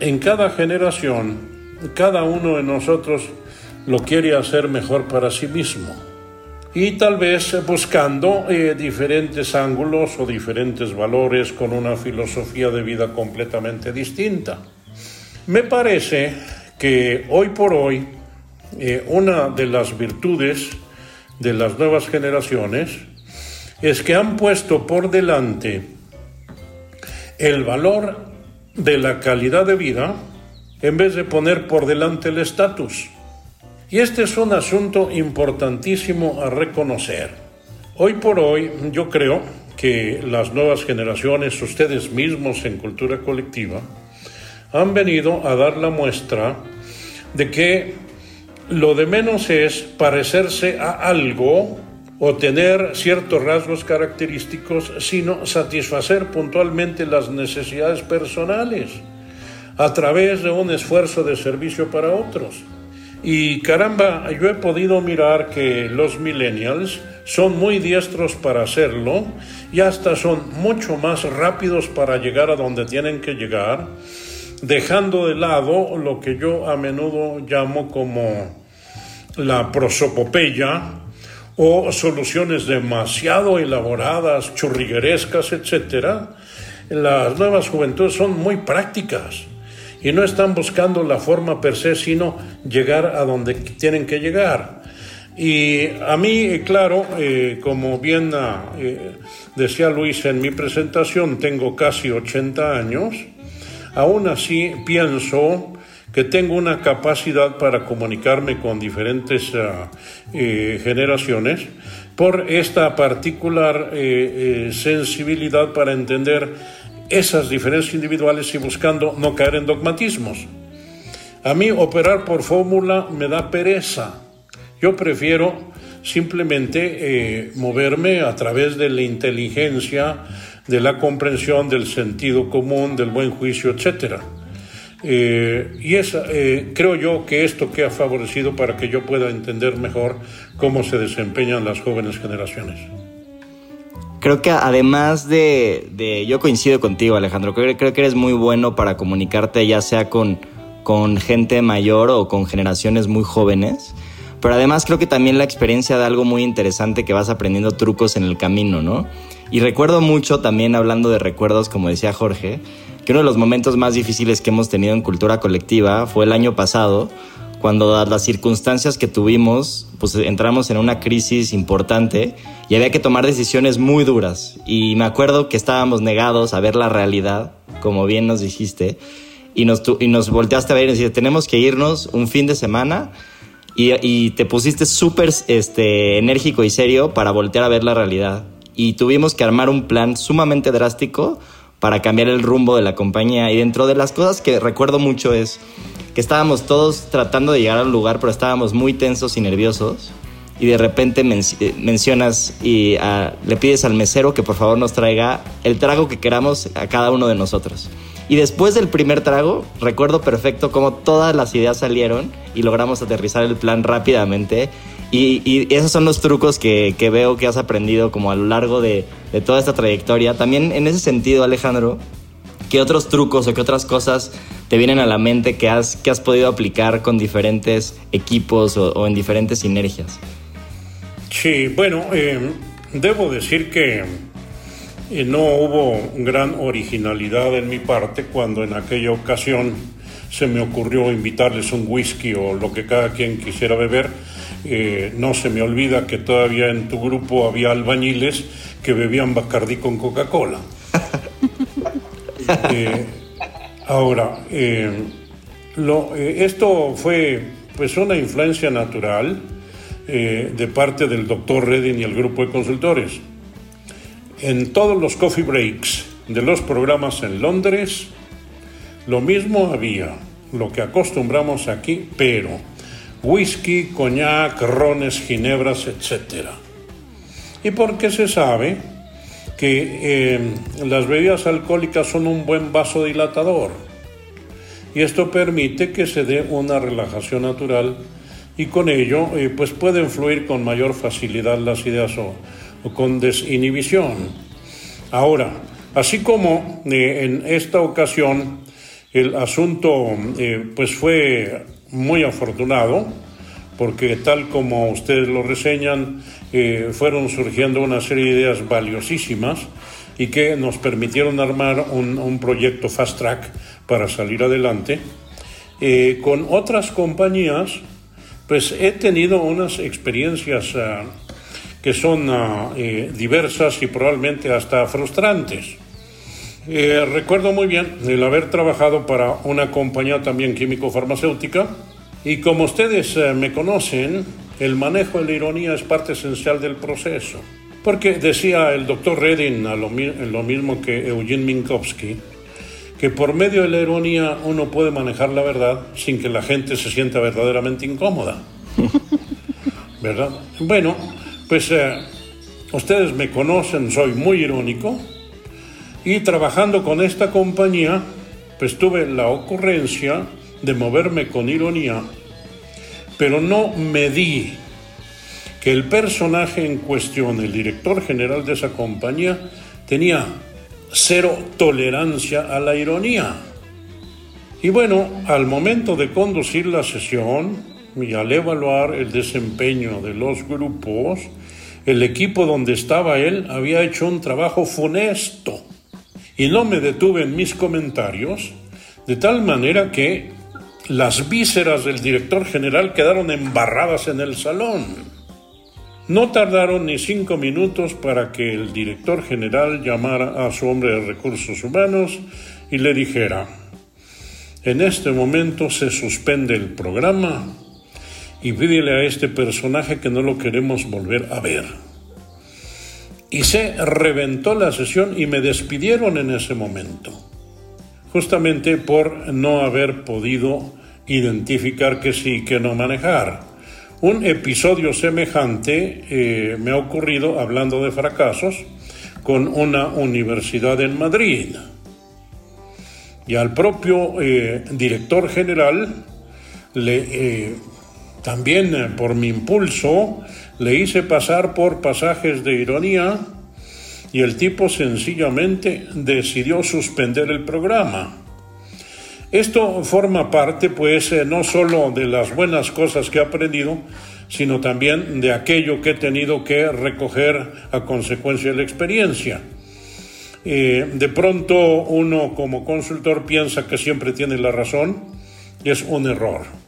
en cada generación cada uno de nosotros lo quiere hacer mejor para sí mismo. Y tal vez buscando eh, diferentes ángulos o diferentes valores con una filosofía de vida completamente distinta. Me parece que hoy por hoy eh, una de las virtudes de las nuevas generaciones es que han puesto por delante el valor de la calidad de vida en vez de poner por delante el estatus. Y este es un asunto importantísimo a reconocer. Hoy por hoy yo creo que las nuevas generaciones, ustedes mismos en cultura colectiva, han venido a dar la muestra de que lo de menos es parecerse a algo o tener ciertos rasgos característicos, sino satisfacer puntualmente las necesidades personales a través de un esfuerzo de servicio para otros. Y caramba, yo he podido mirar que los millennials son muy diestros para hacerlo y hasta son mucho más rápidos para llegar a donde tienen que llegar, dejando de lado lo que yo a menudo llamo como la prosopopeya o soluciones demasiado elaboradas, churriguerescas, etc. Las nuevas juventudes son muy prácticas y no están buscando la forma per se, sino llegar a donde tienen que llegar. Y a mí, claro, eh, como bien eh, decía Luis en mi presentación, tengo casi 80 años, aún así pienso que tengo una capacidad para comunicarme con diferentes ah, eh, generaciones por esta particular sensibilidad para entender esas diferencias individuales y buscando no caer en dogmatismos. A mí operar por fórmula me da pereza. Yo prefiero simplemente eh, moverme a través de la inteligencia, de la comprensión, del sentido común, del buen juicio, etc. Eh, y es, eh, creo yo que esto que ha favorecido para que yo pueda entender mejor cómo se desempeñan las jóvenes generaciones creo que además de, yo coincido contigo Alejandro, creo, que eres muy bueno para comunicarte ya sea con, con gente mayor o con generaciones muy jóvenes, pero además creo que también la experiencia de algo muy interesante que vas aprendiendo trucos en el camino, ¿no? Y recuerdo mucho también hablando de recuerdos, como decía Jorge, que uno de los momentos más difíciles que hemos tenido en cultura colectiva fue el año pasado, cuando las circunstancias que tuvimos, pues entramos en una crisis importante y había que tomar decisiones muy duras. Y me acuerdo que estábamos negados a ver la realidad, como bien nos dijiste, y nos, y nos volteaste a ver y nos dijiste, tenemos que irnos un fin de semana y, y te pusiste súper este, enérgico y serio para voltear a ver la realidad. Y tuvimos que armar un plan sumamente drástico para cambiar el rumbo de la compañía. Y dentro de las cosas que recuerdo mucho es que estábamos todos tratando de llegar al lugar, pero estábamos muy tensos y nerviosos. Y de repente eh, mencionas y ah, le pides al mesero que por favor nos traiga el trago que queramos a cada uno de nosotros. Y después del primer trago, recuerdo perfecto cómo todas las ideas salieron y logramos aterrizar el plan rápidamente. Y, esos son los trucos que, veo que has aprendido como a lo largo de, toda esta trayectoria. También en ese sentido, Alejandro, ¿qué otros trucos o qué otras cosas te vienen a la mente que has, que has podido aplicar con diferentes equipos o, en diferentes sinergias? Sí, bueno, eh, debo decir que eh, no hubo gran originalidad en mi parte cuando en aquella ocasión se me ocurrió invitarles un whisky o lo que cada quien quisiera beber. Eh, no se me olvida que todavía en tu grupo había albañiles que bebían Bacardí con Coca-Cola. Ahora, eh, eh, esto fue pues una influencia natural eh, de parte del doctor Redding y el grupo de consultores. En todos los coffee breaks de los programas en Londres, lo mismo había, lo que acostumbramos aquí, pero whisky, coñac, rones, ginebras, etc. Y porque se sabe que eh, las bebidas alcohólicas son un buen vasodilatador y esto permite que se dé una relajación natural y con ello eh, pues pueden fluir con mayor facilidad las ideas o, con desinhibición. Ahora, así como eh, en esta ocasión el asunto pues fue muy afortunado, porque tal como ustedes lo reseñan, eh, fueron surgiendo una serie de ideas valiosísimas y que nos permitieron armar un, proyecto fast track para salir adelante. Eh, con otras compañías, pues he tenido unas experiencias ah, que son ah, eh, diversas y probablemente hasta frustrantes. Recuerdo muy bien el haber trabajado para una compañía también químico-farmacéutica y como ustedes eh, me conocen, el manejo de la ironía es parte esencial del proceso. Porque decía el doctor Redin lo, lo mismo que Eugene Minkowski, que por medio de la ironía uno puede manejar la verdad sin que la gente se sienta verdaderamente incómoda. ¿Verdad? Bueno, pues eh, ustedes me conocen, soy muy irónico y trabajando con esta compañía, pues tuve la ocurrencia de moverme con ironía, pero no me di que el personaje en cuestión, el director general de esa compañía, tenía cero tolerancia a la ironía. Y bueno, al momento de conducir la sesión y al evaluar el desempeño de los grupos, el equipo donde estaba él había hecho un trabajo funesto. Y no me detuve en mis comentarios, de tal manera que las vísceras del director general quedaron embarradas en el salón. No tardaron ni cinco minutos para que el director general llamara a su hombre de recursos humanos y le dijera, en este momento se suspende el programa y pídele a este personaje que no lo queremos volver a ver. Y se reventó la sesión y me despidieron en ese momento justamente por no haber podido identificar que sí y que no manejar. Un episodio semejante eh, me ha ocurrido, hablando de fracasos, con una universidad en Madrid. Y al propio eh, director general, le, eh, también por mi impulso, le hice pasar por pasajes de ironía y el tipo sencillamente decidió suspender el programa. Esto forma parte, pues, eh, no solo de las buenas cosas que he aprendido, sino también de aquello que he tenido que recoger a consecuencia de la experiencia. Eh, de pronto uno como consultor piensa que siempre tiene la razón y es un error.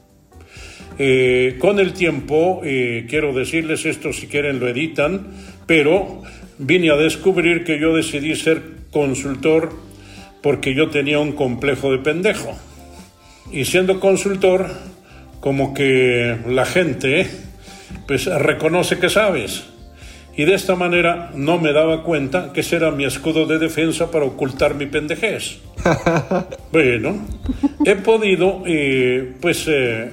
Eh, con el tiempo, quiero decirles esto si quieren lo editan, pero vine a descubrir que yo decidí ser consultor porque yo tenía un complejo de pendejo. Y siendo consultor, como que la gente pues reconoce que sabes. Y de esta manera no me daba cuenta que ese era mi escudo de defensa para ocultar mi pendejez. bueno, he podido, eh, pues, eh,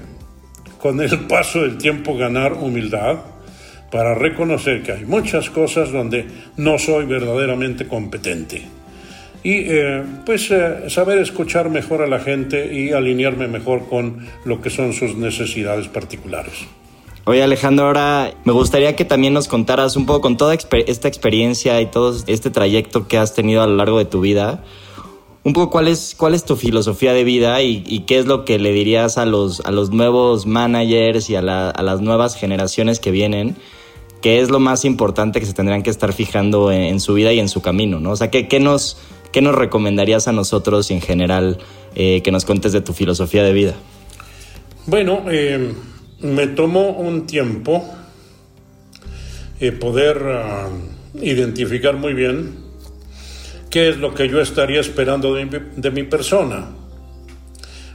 con el paso del tiempo ganar humildad para reconocer que hay muchas cosas donde no soy verdaderamente competente. Y eh, pues eh, saber escuchar mejor a la gente y alinearme mejor con lo que son sus necesidades particulares. Oye Alejandro, ahora me gustaría que también nos contaras un poco con toda esta experiencia y todo este trayecto que has tenido a lo largo de tu vida, un poco cuál es, cuál es tu filosofía de vida y, qué es lo que le dirías a los, a los nuevos managers y a, las nuevas generaciones que vienen qué es lo más importante que se tendrían que estar fijando en, su vida y en su camino, ¿no? O sea, ¿qué, nos, qué nos recomendarías a nosotros en general eh, que nos cuentes de tu filosofía de vida? Bueno, eh, me tomó un tiempo eh, poder ah, identificar muy bien qué es lo que yo estaría esperando de mi persona.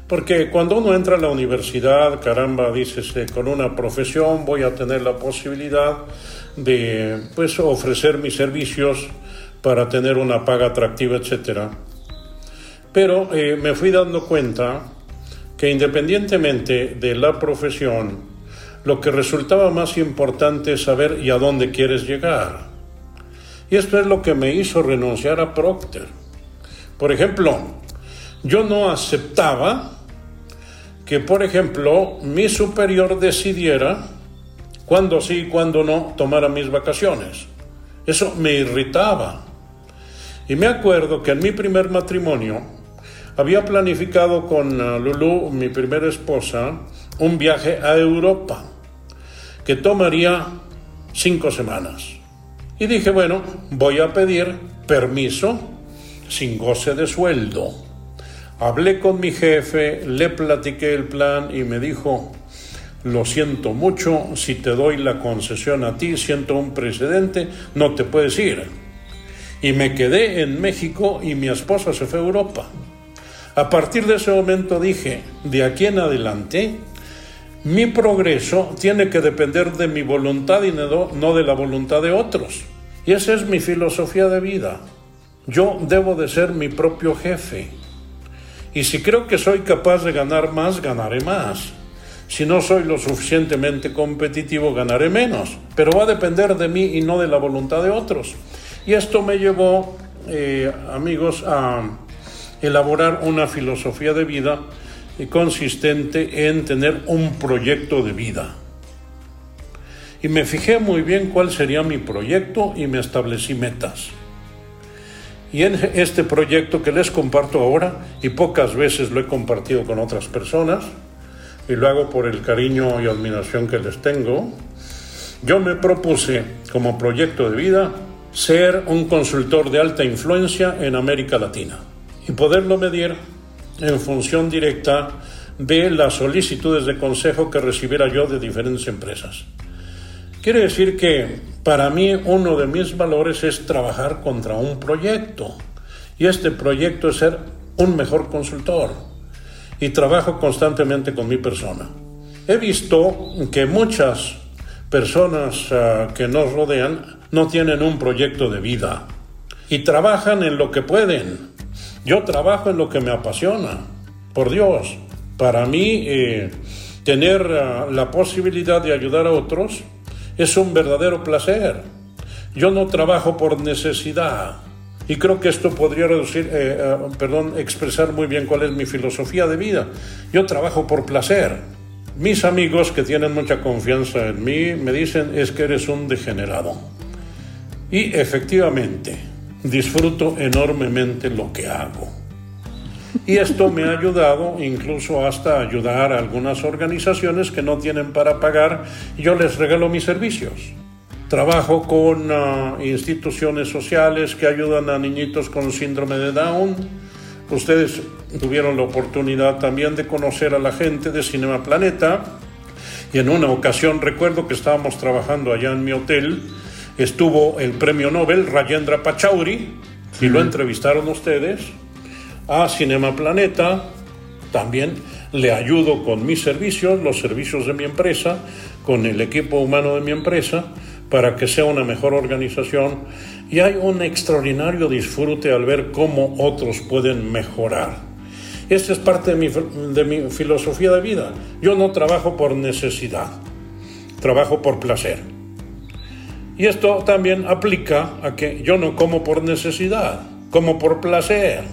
Porque cuando uno entra a la universidad, caramba, dices, con una profesión voy a tener la posibilidad de pues, ofrecer mis servicios para tener una paga atractiva, etc. Pero eh, me fui dando cuenta que independientemente de la profesión, lo que resultaba más importante es saber y a dónde quieres llegar. Y esto es lo que me hizo renunciar a Procter. Por ejemplo, yo no aceptaba que, por ejemplo, mi superior decidiera cuándo sí y cuándo no tomara mis vacaciones. Eso me irritaba. Y me acuerdo que en mi primer matrimonio había planificado con uh, Lulu, mi primera esposa, un viaje a Europa que tomaría cinco semanas. Y dije, bueno, voy a pedir permiso sin goce de sueldo. Hablé con mi jefe, le platiqué el plan y me dijo, lo siento mucho, si te doy la concesión a ti, siento un precedente, no te puedes ir. Y me quedé en México y mi esposa se fue a Europa. A partir de ese momento dije, de aquí en adelante, mi progreso tiene que depender de mi voluntad y no de la voluntad de otros. Y esa es mi filosofía de vida. Yo debo de ser mi propio jefe. Y si creo que soy capaz de ganar más, ganaré más. Si no soy lo suficientemente competitivo, ganaré menos. Pero va a depender de mí y no de la voluntad de otros. Y esto me llevó, eh, amigos, a elaborar una filosofía de vida consistente en tener un proyecto de vida. Y me fijé muy bien cuál sería mi proyecto y me establecí metas. Y en este proyecto que les comparto ahora, y pocas veces lo he compartido con otras personas, y lo hago por el cariño y admiración que les tengo, yo me propuse como proyecto de vida ser un consultor de alta influencia en América Latina y poderlo medir en función directa de las solicitudes de consejo que recibiera yo de diferentes empresas. Quiere decir que para mí uno de mis valores es trabajar contra un proyecto y este proyecto es ser un mejor consultor y trabajo constantemente con mi persona. He visto que muchas personas ah, que nos rodean no tienen un proyecto de vida y trabajan en lo que pueden, yo trabajo en lo que me apasiona, por Dios. Para mí, eh, tener ah, la posibilidad de ayudar a otros es un verdadero placer. Yo no trabajo por necesidad. Y creo que esto podría reducir, eh, ah, perdón, expresar muy bien cuál es mi filosofía de vida. Yo trabajo por placer. Mis amigos que tienen mucha confianza en mí me dicen es que eres un degenerado. Y efectivamente, disfruto enormemente lo que hago. Y esto me ha ayudado incluso hasta ayudar a algunas organizaciones que no tienen para pagar. Yo les regalo mis servicios. Trabajo con ah, instituciones sociales que ayudan a niñitos con síndrome de Down. Ustedes tuvieron la oportunidad también de conocer a la gente de Cinema Planeta. Y en una ocasión recuerdo que estábamos trabajando allá en mi hotel estuvo el premio Nobel Rajendra Pachauri, y lo entrevistaron ustedes, a Cinema Planeta, también le ayudo con mis servicios, los servicios de mi empresa, con el equipo humano de mi empresa, para que sea una mejor organización y hay un extraordinario disfrute al ver cómo otros pueden mejorar. Esta es parte de mi, de mi filosofía de vida. Yo no trabajo por necesidad, trabajo por placer. Y esto también aplica a que yo no como por necesidad, como por placer.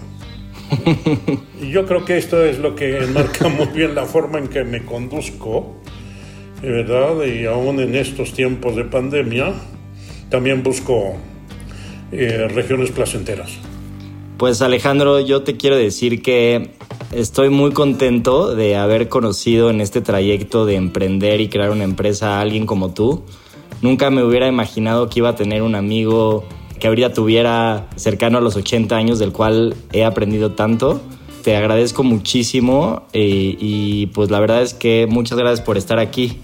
yo creo que esto es lo que enmarca muy bien la forma en que me conduzco, ¿verdad? Y aún en estos tiempos de pandemia, también busco eh, regiones placenteras. Pues Alejandro, yo te quiero decir que estoy muy contento de haber conocido en este trayecto de emprender y crear una empresa a alguien como tú Nunca me hubiera imaginado que iba a tener un amigo que ahorita tuviera cercano a los 80 años, del cual he aprendido tanto. Te agradezco muchísimo eh, y pues la verdad es que muchas gracias por estar aquí.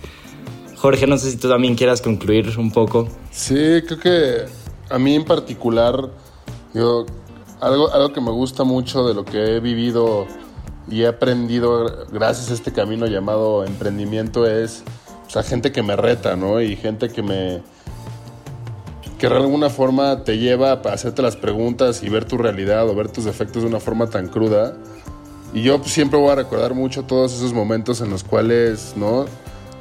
Jorge, no sé si tú también quieras concluir un poco. Sí, creo que a mí en particular, yo, algo, algo que me gusta mucho de lo que he vivido y he aprendido gracias a este camino llamado emprendimiento es o sea, gente que me reta, ¿no? Y gente que me, que de alguna forma te lleva a hacerte las preguntas y ver tu realidad o ver tus defectos de una forma tan cruda. Y yo pues, siempre voy a recordar mucho todos esos momentos en los cuales, ¿no?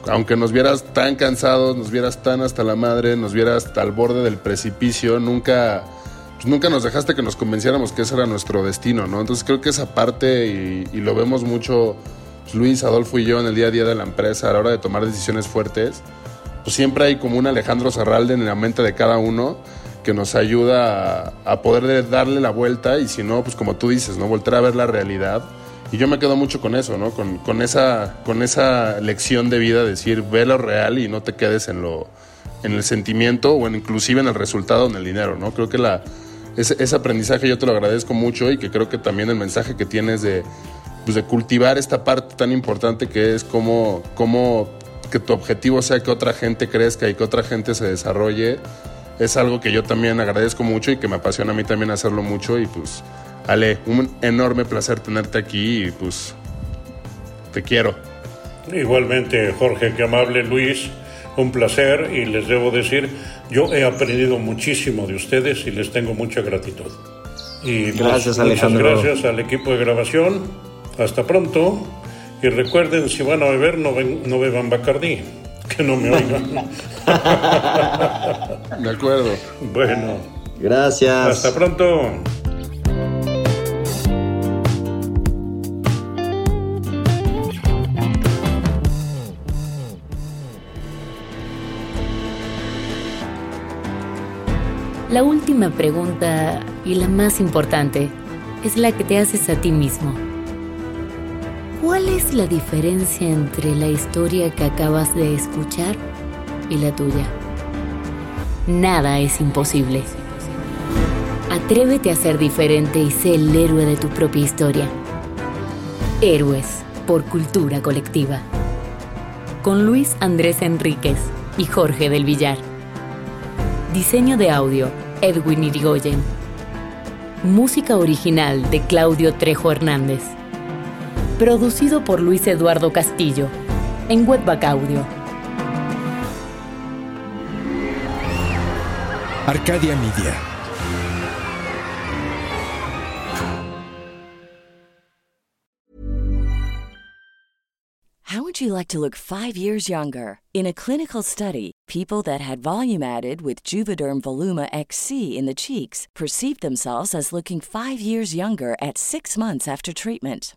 Aunque nos vieras tan cansados, nos vieras tan hasta la madre, nos vieras hasta al borde del precipicio, nunca, pues, nunca nos dejaste que nos convenciéramos que ese era nuestro destino, ¿no? Entonces creo que esa parte, y, lo vemos mucho Luis, Adolfo y yo en el día a día de la empresa a la hora de tomar decisiones fuertes, pues siempre hay como un Alejandro Zarralde en la mente de cada uno que nos ayuda a, poder darle la vuelta y si no, pues como tú dices, ¿no? Volver a ver la realidad. Y yo me quedo mucho con eso, ¿no? Con, con, esa, con esa lección de vida, decir, ve lo real y no te quedes en, lo, en el sentimiento o en, inclusive en el resultado, en el dinero, ¿no? Creo que la, ese, ese aprendizaje yo te lo agradezco mucho y que creo que también el mensaje que tienes de, pues de cultivar esta parte tan importante que es cómo, cómo que tu objetivo sea que otra gente crezca y que otra gente se desarrolle, es algo que yo también agradezco mucho y que me apasiona a mí también hacerlo mucho y pues Ale, un enorme placer tenerte aquí y pues te quiero. Igualmente, Jorge, qué amable Luis, un placer y les debo decir, yo he aprendido muchísimo de ustedes y les tengo mucha gratitud. Y pues, gracias, Alejandro. Muchas gracias al equipo de grabación. Hasta pronto. Y recuerden, si van a beber, no, no beban Bacardí, que no me oigan. De acuerdo. Bueno. Gracias. Hasta pronto. La última pregunta y la más importante es la que te haces a ti mismo. ¿Cuál es la diferencia entre la historia que acabas de escuchar y la tuya? Nada es imposible. Atrévete a ser diferente y sé el héroe de tu propia historia. Héroes por cultura colectiva. Con Luis Andrés Enríquez y Jorge del Villar. Diseño de audio, Edwin Irigoyen. Música original de Claudio Trejo Hernández. Producido por Luis Eduardo Castillo en Webback Audio. Arcadia Media. How would you like to look five years younger? In a clinical study, people that had volume added with Juvederm Voluma XC in the cheeks perceived themselves as looking five years younger at six months after treatment.